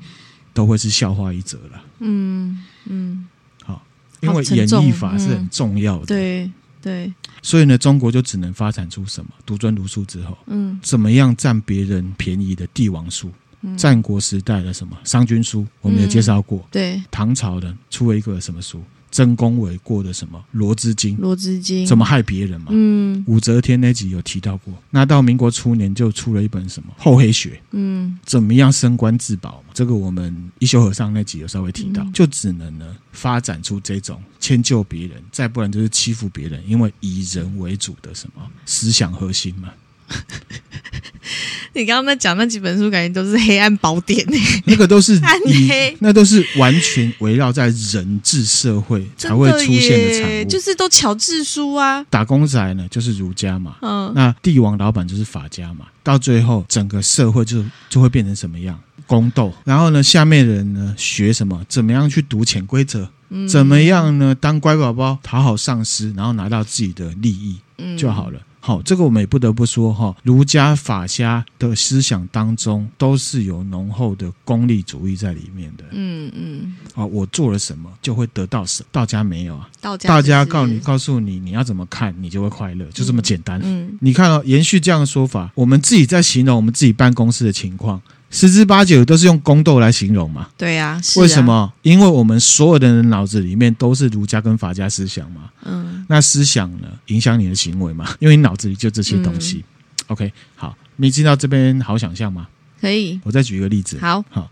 都会是笑话一则了。嗯嗯，好，因为演绎法是很重要的。嗯、对。对，所以呢，中国就只能发展出什么独尊儒术之后，嗯，怎么样占别人便宜的帝王术？嗯、战国时代的什么商君书，我们也介绍过。嗯、对，唐朝的出了一个什么书？曾公伟过的什么《罗织经》？《罗织经》怎么害别人嘛？嗯，武则天那集有提到过。那到民国初年就出了一本什么《厚黑学》？嗯，怎么样升官自保？这个我们一休和尚那集有稍微提到。嗯、就只能呢发展出这种迁就别人，再不然就是欺负别人，因为以人为主的什么思想核心嘛。[LAUGHS] 你刚刚在讲那几本书，感觉都是黑暗宝典呢那个都是 [LAUGHS] 暗黑，那都是完全围绕在人治社会才会出现的产物，就是都乔治书啊。打工仔呢，就是儒家嘛。嗯，那帝王老板就是法家嘛。到最后，整个社会就就会变成什么样？宫斗。然后呢，下面的人呢，学什么？怎么样去读潜规则？嗯，怎么样呢？当乖宝宝，讨好上司，然后拿到自己的利益，嗯，就好了。好，这个我们也不得不说哈，儒家、法家的思想当中都是有浓厚的功利主义在里面的。嗯嗯。啊，我做了什么就会得到什么？道家没有啊？道家大家告你告诉你你要怎么看，你就会快乐，就这么简单。嗯。嗯，你看哦，延续这样的说法，我们自己在形容我们自己办公室的情况。十之八九都是用宫斗来形容嘛？对呀，为什么？因为我们所有的人脑子里面都是儒家跟法家思想嘛。嗯，那思想呢，影响你的行为嘛？[LAUGHS] 因为你脑子里就这些东西。OK，好，你知道这边好想象吗？可以。我再举一个例子。好，好。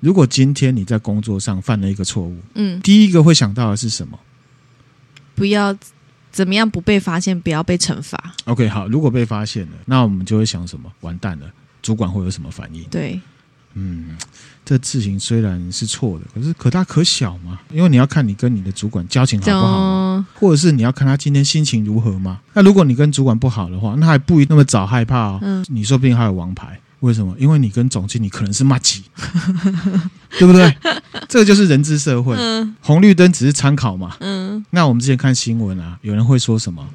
如果今天你在工作上犯了一个错误，嗯，第一个会想到的是什么？不要怎么样不被发现，不要被惩罚。OK，好。如果被发现了，那我们就会想什么？完蛋了，主管会有什么反应？对，嗯，这事情虽然是错的，可是可大可小嘛。因为你要看你跟你的主管交情好不好嘛，或者是你要看他今天心情如何嘛。那如果你跟主管不好的话，那还不一定那么早害怕哦。嗯，你说不定还有王牌。为什么？因为你跟总经理可能是麻吉，[LAUGHS] 对不对？这个就是人治社会，嗯、红绿灯只是参考嘛。嗯，那我们之前看新闻啊，有人会说什么？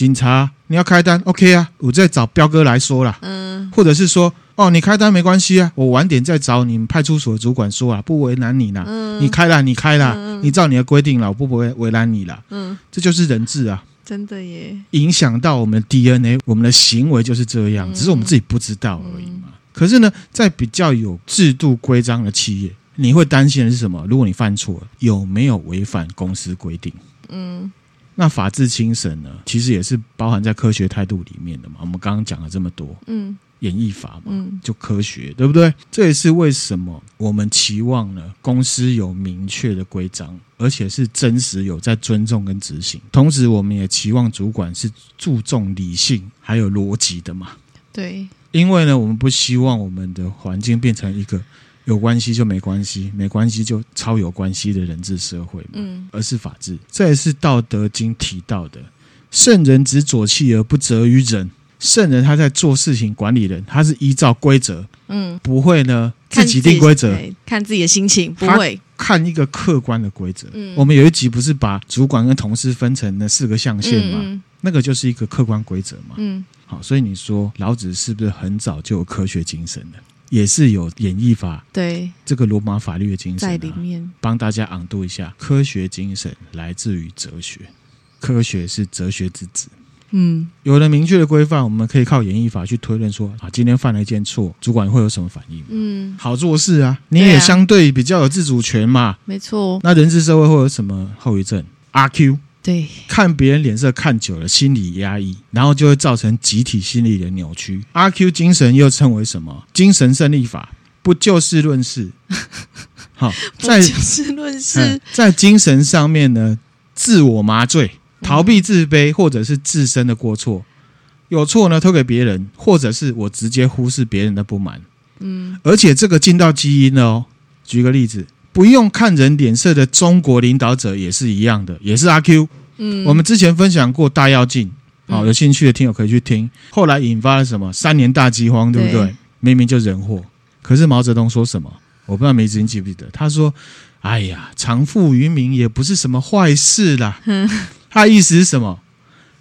警察你要开单，OK 啊，我再找彪哥来说啦。嗯，或者是说，哦，你开单没关系啊，我晚点再找你们派出所的主管说啊，不为难你啦。嗯，你开啦，你开啦，嗯、你照你的规定了，我不会为难你啦。嗯，这就是人治啊。真的耶，影响到我们的 DNA，我们的行为就是这样，只是我们自己不知道而已嘛。嗯、可是呢，在比较有制度规章的企业，你会担心的是什么？如果你犯错了，有没有违反公司规定？嗯，那法治精神呢？其实也是包含在科学态度里面的嘛。我们刚刚讲了这么多，嗯。演绎法嘛，嗯，就科学，对不对？这也是为什么我们期望呢？公司有明确的规章，而且是真实有在尊重跟执行。同时，我们也期望主管是注重理性还有逻辑的嘛。对，因为呢，我们不希望我们的环境变成一个有关系就没关系，没关系就超有关系的人治社会嘛。嗯，而是法治。这也是《道德经》提到的：“圣人执左契而不责于人。”圣人他在做事情，管理人他是依照规则，嗯，不会呢自己定规则，看自己的心情，不会看一个客观的规则。嗯，我们有一集不是把主管跟同事分成了四个象限吗？嗯，那个就是一个客观规则嘛。嗯，好，所以你说老子是不是很早就有科学精神了？也是有演绎法，对这个罗马法律的精神，啊，在里面，帮大家昂读一下：科学精神来自于哲学，科学是哲学之子。嗯，有了明确的规范，我们可以靠演绎法去推论说啊，今天犯了一件错，主管会有什么反应？嗯，好做事啊，你也相对比较有自主权嘛。没错。那人治社会会有什么后遗症阿 Q，对，看别人脸色看久了，心理压抑，然后就会造成集体心理的扭曲。阿 Q 精神又称为什么？精神胜利法，不就事论事。[LAUGHS] 好，在就事论事，在精神上面呢，自我麻醉。逃避自卑，或者是自身的过错，有错呢推给别人，或者是我直接忽视别人的不满。嗯，而且这个进到基因了哦。举个例子，不用看人脸色的中国领导者也是一样的，也是阿 Q。嗯，我们之前分享过大跃进，好，有兴趣的听友可以去听。后来引发了什么？三年大饥荒，对不对？对，明明就人祸，可是毛泽东说什么？我不知道梅子你记不记得？他说：“哎呀，藏富于民也不是什么坏事啦。[LAUGHS] ”他的意思是什么？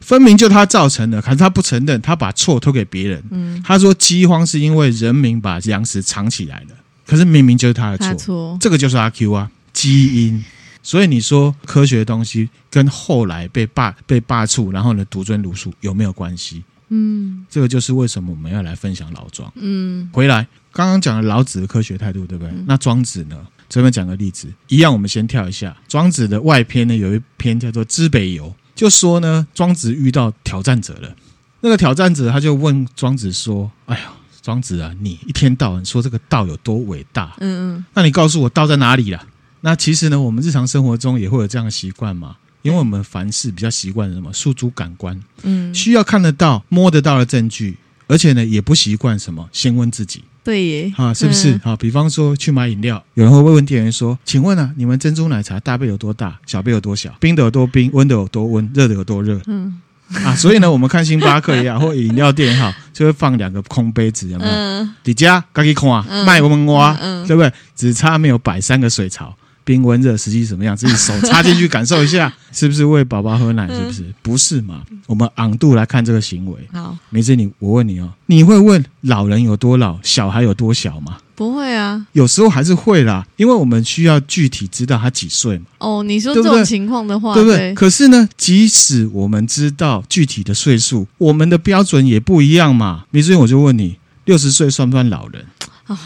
分明就他造成的，可是他不承认，他把错推给别人。嗯，他说饥荒是因为人民把粮食藏起来了，可是明明就是他的错。错，这个就是阿 Q 啊，基因。所以你说科学的东西跟后来被罢被罢黜，然后呢独尊儒术有没有关系？嗯，这个就是为什么我们要来分享老庄。嗯，回来刚刚讲了老子的科学态度，对不对？嗯，那庄子呢？这边讲个例子，一样，我们先跳一下。庄子的外篇呢，有一篇叫做《知北游》，就说呢，庄子遇到挑战者了。那个挑战者他就问庄子说：“哎呀，庄子啊，你一天到晚说这个道有多伟大，嗯嗯，那你告诉我道在哪里了？那其实呢，我们日常生活中也会有这样的习惯嘛，因为我们凡事比较习惯什么，诉诸感官，嗯，需要看得到、摸得到的证据，而且呢，也不习惯什么，先问自己。”对耶，啊，是不是？好、嗯，比方说去买饮料，有人会问店员说：“请问啊，你们珍珠奶茶大杯有多大，小杯有多小？冰的有多冰，温的有多温，热的有多热？”嗯，[LAUGHS] 啊，所以呢，我们看星巴克也好，或饮料店也好，[LAUGHS] 就会放两个空杯子，有没有？嗯，底加咖喱空啊，卖我们挖，对不对？只差没有摆三个水槽。冰温热实际什么样？自己手插进去感受一下，[LAUGHS] 是不是喂宝宝喝奶？是不是？嗯、不是嘛？我们昂度来看这个行为。好，梅子，你我问你哦，你会问老人有多老，小孩有多小吗？不会啊，有时候还是会啦，因为我们需要具体知道他几岁嘛。哦，你说这种情况的话，对不对？对，可是呢，即使我们知道具体的岁数，我们的标准也不一样嘛。梅子，我就问你，六十岁算不算老人？啊、哦。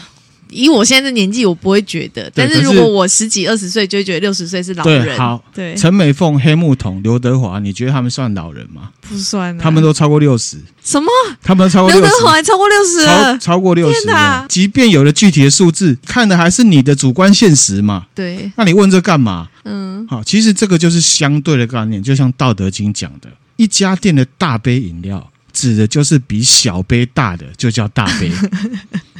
以我现在的年纪，我不会觉得。但是如果我十几二十岁，就会觉得六十岁是老人。对，好，对。陈美凤、黑木瞳、刘德华，你觉得他们算老人吗？不算，他们都超过六十。什么？他们超过六十？刘德华还超过六十？超超过六十。即便有了具体的数字，看的还是你的主观现实嘛？对。那你问这干嘛？嗯。好，其实这个就是相对的概念，就像《道德经》讲的，一家店的大杯饮料，指的就是比小杯大的，就叫大杯。[LAUGHS]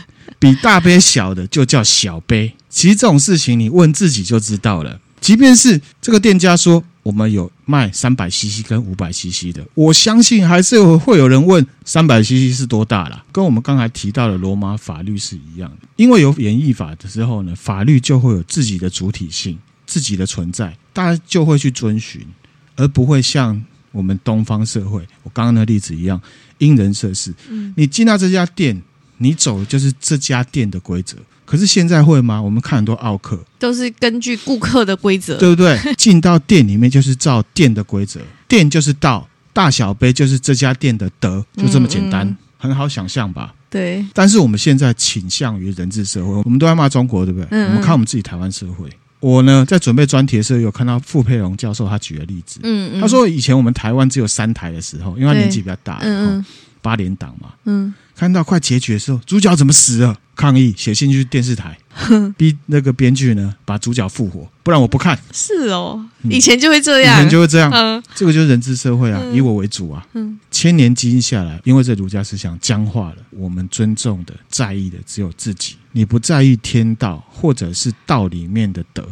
比大杯小的就叫小杯。其实这种事情你问自己就知道了。即便是这个店家说我们有卖三百 CC 跟五百 CC 的，我相信还是会有人问三百 CC 是多大啦。跟我们刚才提到的罗马法律是一样的。因为有演绎法的时候呢，法律就会有自己的主体性、自己的存在，大家就会去遵循，而不会像我们东方社会，我刚刚的例子一样，因人设事。嗯，你进到这家店。你走的就是这家店的规则，可是现在会吗？我们看很多奥客都是根据顾客的规则，对不对？[LAUGHS] 进到店里面就是照店的规则，店就是道，大小杯就是这家店的德，就这么简单，嗯嗯很好想象吧？对。但是我们现在倾向于人治社会，我们都在骂中国，对不对？我们看我们自己台湾社会。我呢，在准备专题的时候，有看到傅佩荣教授他举的例子，嗯嗯，他说以前我们台湾只有三台的时候，因为他年纪比较大，嗯嗯，八连档嘛，嗯。看到快结局的时候，主角怎么死了？抗议写信去电视台，[LAUGHS] 逼那个编剧呢把主角复活，不然我不看。是哦，以前就会这样，以前就会这样。嗯，这个就是人治社会啊，以我为主啊。嗯，千年基因下来，因为这儒家思想僵化了，我们尊重的、在意的只有自己。你不在意天道，或者是道里面的德，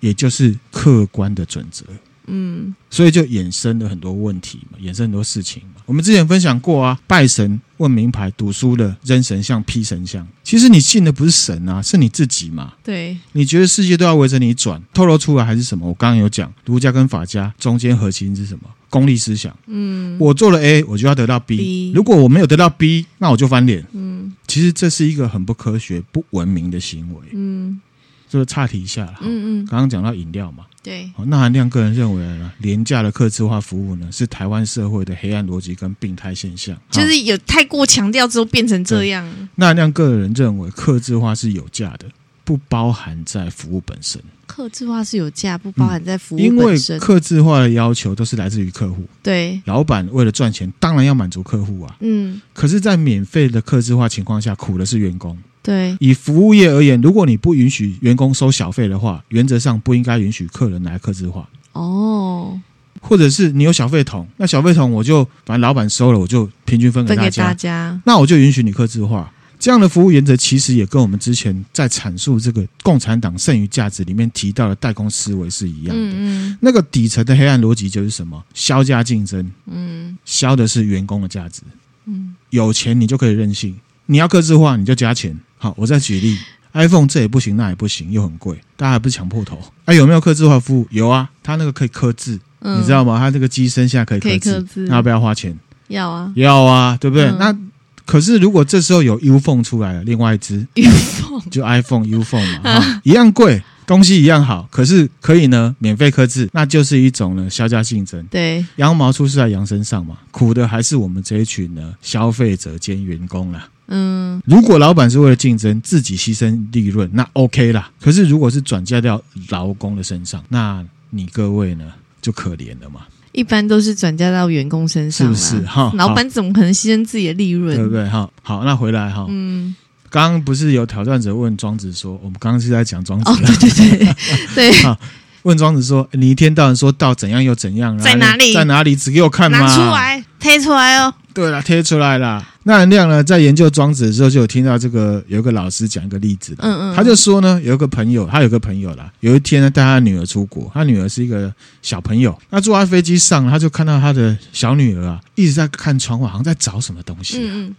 也就是客观的准则。嗯，所以就衍生了很多问题嘛，衍生很多事情嘛。我们之前分享过啊，拜神、问名牌、赌输的、扔神像、劈神像。其实你信的不是神啊，是你自己嘛。对，你觉得世界都要围着你转，透露出来还是什么？我刚刚有讲，儒家跟法家中间核心是什么？功利思想。嗯，我做了 A，我就要得到 B。B 如果我没有得到 B，那我就翻脸。嗯，其实这是一个很不科学、不文明的行为。嗯。这个岔题一下，嗯嗯，刚刚讲到饮料嘛，对，那韩亮个人认为呢，廉价的客制化服务呢，是台湾社会的黑暗逻辑跟病态现象，就是有太过强调之后变成这样。那韩亮个人认为，客制化是有价的，不包含在服务本身。客制化是有价，不包含在服务本身。因为客制化的要求都是来自于客户，对，老板为了赚钱，当然要满足客户啊，嗯，可是，在免费的客制化情况下，苦的是员工。对，以服务业而言，如果你不允许员工收小费的话，原则上不应该允许客人来客制化。哦，或者是你有小费桶，那小费桶我就反正老板收了，我就平均分给大家。那我就允许你客制化。这样的服务原则其实也跟我们之前在阐述这个共产党剩余价值里面提到的代工思维是一样的。嗯嗯，那个底层的黑暗逻辑就是什么？削价竞争。嗯，削的是员工的价值。嗯，有钱你就可以任性。你要客制化，你就加钱。好，我再举例，iPhone 这也不行，那也不行，又很贵，大家还不是抢破头？哎、啊，有没有刻字化服务？有啊，它那个可以刻字，嗯、你知道吗？它这个机身现在可以刻字，那要不要花钱？要啊，要啊，对不对？嗯、那可是如果这时候有 UFone 出来了，另外一支 UFone 就 iPhone UFone 嘛，[LAUGHS] 啊、一样贵。东西一样好，可是可以呢，免费刻字，那就是一种呢，削价竞争。对，羊毛出在羊身上嘛，苦的还是我们这一群呢，消费者兼员工啦。嗯，如果老板是为了竞争，自己牺牲利润，那 OK 啦。可是如果是转嫁到劳工的身上，那你各位呢，就可怜了嘛。一般都是转嫁到员工身上，是不是？哈，老板怎么可能牺牲自己的利润？对不对？哈，好，那回来哈，嗯。刚刚不是有挑战者问庄子说，我们刚刚是在讲庄子。哦，对对对对。好，[LAUGHS] 问庄子说，你一天到晚说到怎样又怎样，在哪里？在哪里？指给我看吗？拿出来，贴出来哦。对了，贴出来了。那含量呢，在研究庄子的时候，就有听到这个有一个老师讲一个例子。嗯嗯。他就说呢，有一个朋友，他有个朋友啦，有一天呢带他女儿出国，他女儿是一个小朋友，那坐在飞机上，他就看到他的小女儿啊，一直在看窗外，好像在找什么东西啊。嗯嗯。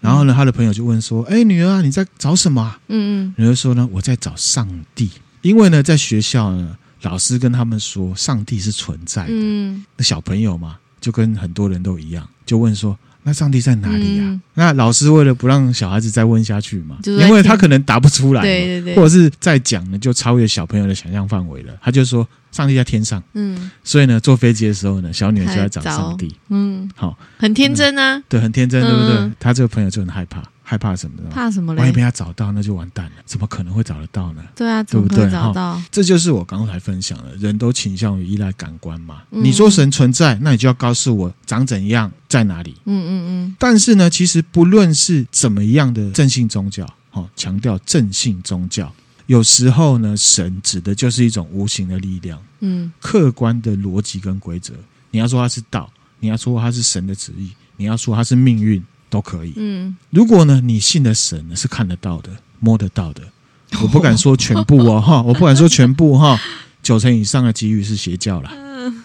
然后呢，他的朋友就问说：“哎，女儿啊，你在找什么啊？”嗯嗯，女儿说呢：“我在找上帝，因为呢，在学校呢，老师跟他们说上帝是存在的。嗯，那小朋友嘛，就跟很多人都一样，就问说。”那上帝在哪里呀？嗯、那老师为了不让小孩子再问下去嘛，因为他可能答不出来，对对对，或者是再讲呢，就超越小朋友的想象范围了。他就说上帝在天上，嗯，所以呢，坐飞机的时候呢，小女儿就在找上帝，嗯，好，很天真啊，对，很天真，对不对？他这个朋友就很害怕。害怕什么的？怕什么嘞？万一被他找到，那就完蛋了。怎么可能会找得到呢？对啊，怎么可能找到？这就是我刚才分享的，人都倾向于依赖感官嘛。嗯、你说神存在，那你就要告诉我长怎样，在哪里？嗯嗯嗯。但是呢，其实不论是怎么样的正信宗教，哦，强调正信宗教，有时候呢，神指的就是一种无形的力量，嗯，客观的逻辑跟规则。你要说它是道，你要说它是神的旨意，你要说它是命运。都可以。嗯，如果呢，你信的神呢是看得到的、摸得到的，[LAUGHS] 我不敢说全部哦，哈，我不敢说全部哈，九成以上的机遇是邪教了。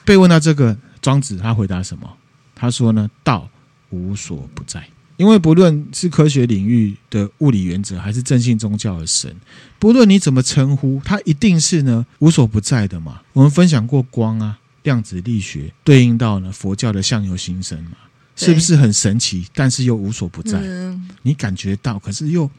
被问到这个，庄子他回答什么？他说呢，道无所不在，因为不论是科学领域的物理原则，还是正信宗教的神，不论你怎么称呼，它一定是呢无所不在的嘛。我们分享过光啊，量子力学对应到呢佛教的相由心生嘛。是不是很神奇？但是又无所不在，嗯、你感觉到，可是又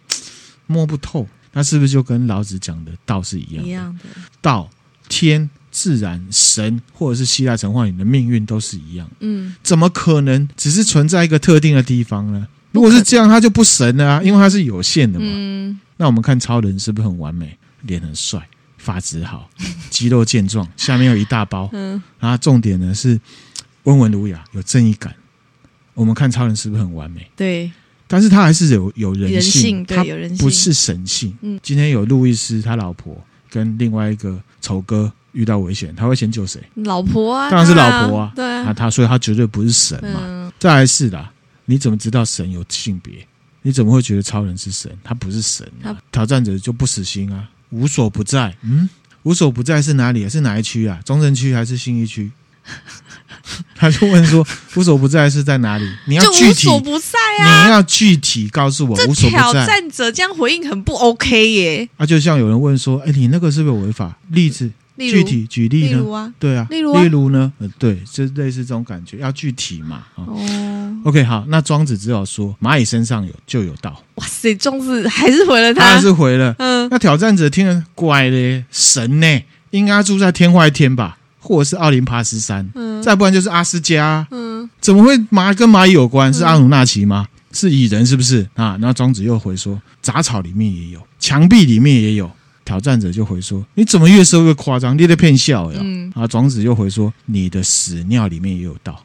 摸不透。那是不是就跟老子讲的道是一样的？一样的。道、天、自然、神，或者是希腊神话里的命运都是一样。嗯，怎么可能只是存在一个特定的地方呢？如果是这样，它就不神了啊，因为它是有限的嘛。嗯。那我们看超人是不是很完美？脸很帅，发质好，[LAUGHS] 肌肉健壮，下面有一大包。嗯。然后重点呢是温文儒雅，有正义感。我们看超人是不是很完美？对，但是他还是有有人性，人性对，有人性，他不是神性。嗯，今天有路易斯他老婆跟另外一个丑哥遇到危险，他会先救谁？老婆啊，当然是老婆啊。对啊，他他所以他绝对不是神嘛。嗯、再来是啦，你怎么知道神有性别？你怎么会觉得超人是神？他不是神啊。挑战者就不死心啊，无所不在。嗯，无所不在是哪里啊？是哪一区啊？中正区还是信义区？[LAUGHS] 他就问说：“无所不在是在哪里？你要具体，无所不在啊！你要具体告诉我，无所不在。挑战者这样回应很不 OK 耶。啊，就像有人问说：“哎，你那个是不是有违法？例子，具体举例呢？对啊，例如例如呢？呃，对，就类似这种感觉，要具体嘛。哦，OK，好，那庄子只好说：蚂蚁身上有就有道。哇塞，庄子还是回了他，还是回了。嗯，那挑战者听了，怪嘞，神呢？应该住在天外天吧？”或者是奥林帕斯山，嗯，再不然就是阿斯加，嗯，怎么会蚂跟蚂蚁有关？是阿努纳奇吗？是蚁人是不是啊？然后庄子又回说，杂草里面也有，墙壁里面也有。挑战者就回说，你怎么越说越夸张？你在骗笑呀？嗯，啊，庄子又回说，你的屎尿里面也有道，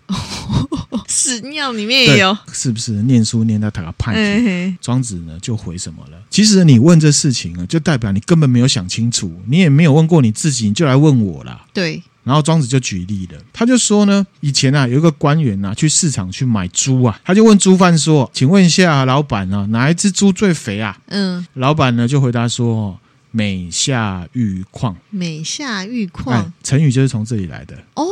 [LAUGHS] 屎尿里面也有，是不是？念书念到他个叛逆，庄子呢就回什么了？其实你问这事情啊，就代表你根本没有想清楚，你也没有问过你自己，你就来问我了。对。然后庄子就举例了，他就说呢，以前啊有一个官员呐、啊、去市场去买猪啊，他就问猪贩说：“请问一下老板啊，哪一只猪最肥啊？”嗯，老板呢就回答说：“哦，美下玉矿。”美下玉矿，成语就是从这里来的哦。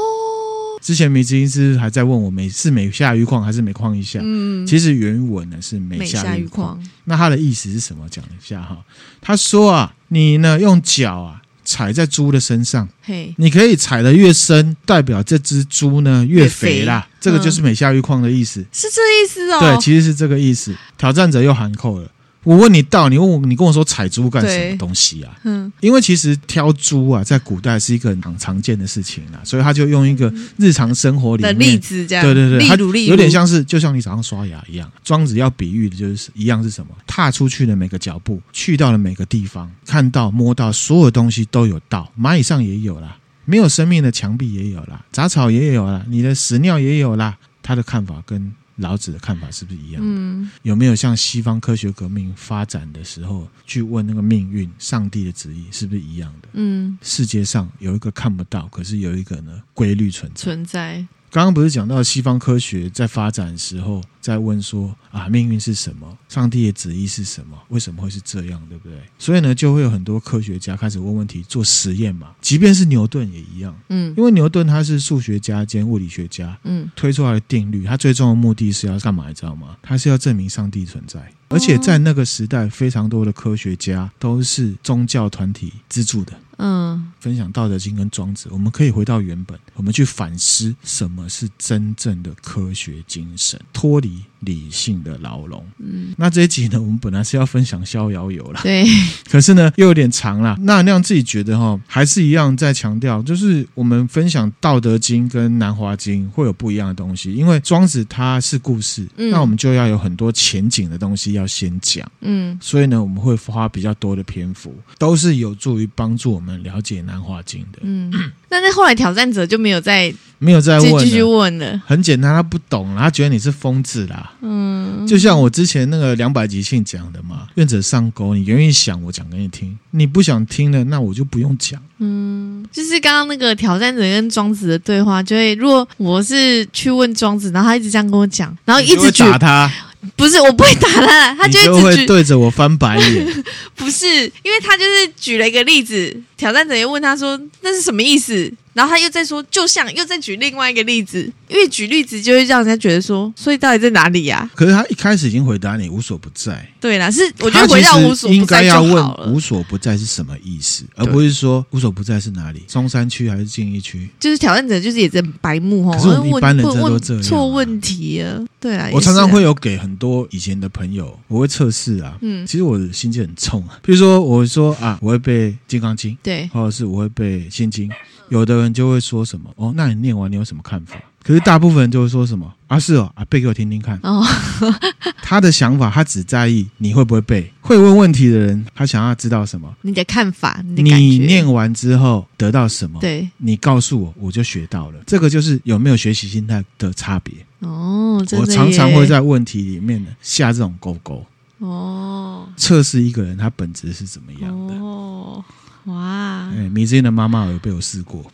之前梅子英师还在问我，美是美下玉矿还是每况一下？嗯，其实原文呢是美下玉矿。那他的意思是什么？讲一下哈。他说啊，你呢用脚啊。踩在猪的身上，嘿，你可以踩得越深，代表这只猪呢越肥啦。这个就是美下玉矿的意思，是这意思哦。对，其实是这个意思。挑战者又喊扣了。我问你道，你问我，你跟我说采珠干什么东西啊？嗯，因为其实挑珠啊，在古代是一个很常见的事情啊，所以他就用一个日常生活里面的例子，这样对对对，他有点像是就像你早上刷牙一样。庄子要比喻的就是一样是什么？踏出去的每个脚步，去到了每个地方，看到摸到所有东西都有道。蚂蚁上也有啦，没有生命的墙壁也有啦，杂草也有啦，你的屎尿也有啦。他的看法跟。老子的看法是不是一样的？嗯，有没有像西方科学革命发展的时候去问那个命运、上帝的旨意是不是一样的？嗯，世界上有一个看不到，可是有一个呢规律存在。存在。刚刚不是讲到西方科学在发展的时候，在问说啊，命运是什么？上帝的旨意是什么？为什么会是这样？对不对？所以呢，就会有很多科学家开始问问题、做实验嘛。即便是牛顿也一样，嗯，因为牛顿他是数学家兼物理学家，嗯，推出来的定律，他最终的目的是要干嘛？你知道吗？他是要证明上帝存在。而且在那个时代，非常多的科学家都是宗教团体资助的。嗯，分享《道德经》跟《庄子》，我们可以回到原本，我们去反思什么是真正的科学精神，脱离 be 理性的牢笼。嗯，那这一集呢，我们本来是要分享《逍遥游》啦，对，[LAUGHS] 可是呢又有点长了。那那样自己觉得哈，还是一样在强调，就是我们分享《道德经》跟《南华经》会有不一样的东西，因为庄子它是故事，嗯，那我们就要有很多前景的东西要先讲，嗯，所以呢，我们会花比较多的篇幅，都是有助于帮助我们了解《南华经》的，嗯。[CLEARS THROAT] 那那后来挑战者就没有再没有再问继续问了，很简单，他不懂，他觉得你是疯子啦。嗯，就像我之前那个两百集信讲的嘛，愿者上钩，你愿意想，我讲给你听；你不想听了，那我就不用讲。嗯，就是刚刚那个挑战者跟庄子的对话，就会如果我是去问庄子，然后他一直这样跟我讲，然后一直打他。不是，我不会打他，他就，就会对着我翻白眼。[LAUGHS] 不是，因为他就是举了一个例子，挑战者又问他说：“那是什么意思？”然后他又在说，就像又在举另外一个例子，因为举例子就会让人家觉得说，所以到底在哪里呀、啊？可是他一开始已经回答你无所不在。对啦，是我觉得回到无所不在应该要问无所不在是什么意思，而不是说无所不在是哪里，中山区还是信义区？就是挑战者就是也在白目哦，可是我们一般人都这样、错问题啊。对啊，我常常会有给很多以前的朋友，我会测试啊。嗯，其实我的心机很重啊。比如说我说啊，我会背金刚经，对，或者是我会背心经。有的人就会说什么哦，那你念完你有什么看法？可是大部分人就会说什么啊，是哦啊，背给我听听看。哦，[LAUGHS] 他的想法他只在意你会不会背。会问问题的人，他想要知道什么？你的看法，你，你念完之后得到什么？对，你告诉我，我就学到了。这个就是有没有学习心态的差别。哦，我常常会在问题里面呢下这种勾勾。哦，测试一个人他本质是怎么样的。哦。哇！哎，米之音的妈妈有被我试过。[LAUGHS]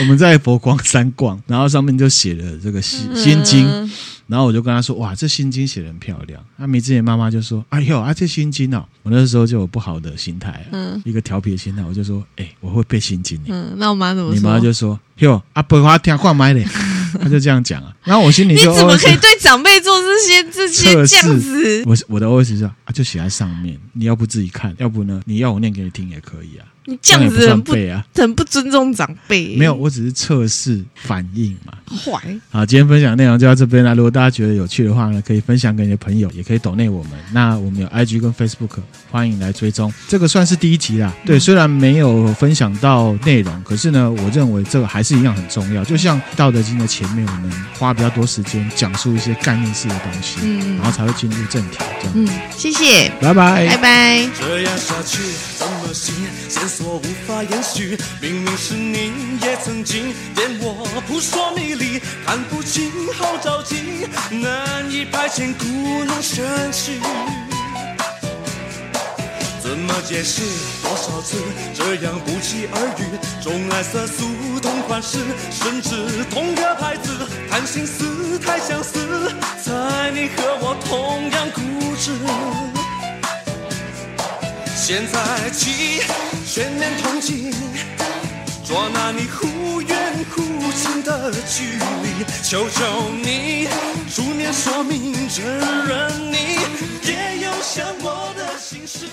我们在佛光山逛，然后上面就写了这个心心经，然后我就跟他说：“哇，这心经写的很漂亮。”那米之音的妈妈就说：“哎呦，啊，这心经哦。”我那时候就有不好的心态，嗯，一个调皮的心态，我就说：“哎，我会背心经。”嗯，那我妈怎么说？你妈就说：“哟，啊，背花听话买嘞。”他就这样讲啊，然后我心里就你怎么可以对长辈做这些这些这样子？我我的 OS 是啊，就写在上面，你要不自己看，要不呢，你要我念给你听也可以啊。你这样子很不啊很不，不尊重长辈。没有，我只是测试反应嘛。坏。好，今天分享内容就到这边啦。如果大家觉得有趣的话呢，可以分享给你的朋友，也可以抖内我们。那我们有 IG 跟 Facebook，欢迎来追踪。这个算是第一集啦。对，虽然没有分享到内容，可是呢，我认为这个还是一样很重要。就像《道德经》的前面，我们花比较多时间讲述一些概念式的东西，嗯，然后才会进入正题。这样。嗯，谢谢，拜拜，拜拜。我无法延续，明明是你也曾经连我扑朔迷离，看不清好着急，难以排遣故弄玄虚。怎么解释多少次这样不期而遇？种爱色素同款式，甚至同个牌子，谈心思太相似，猜你和我同样固执。现在起，全面统计，捉拿你忽远忽近的距离，求求你，书面说明，承认你也有想我的心事。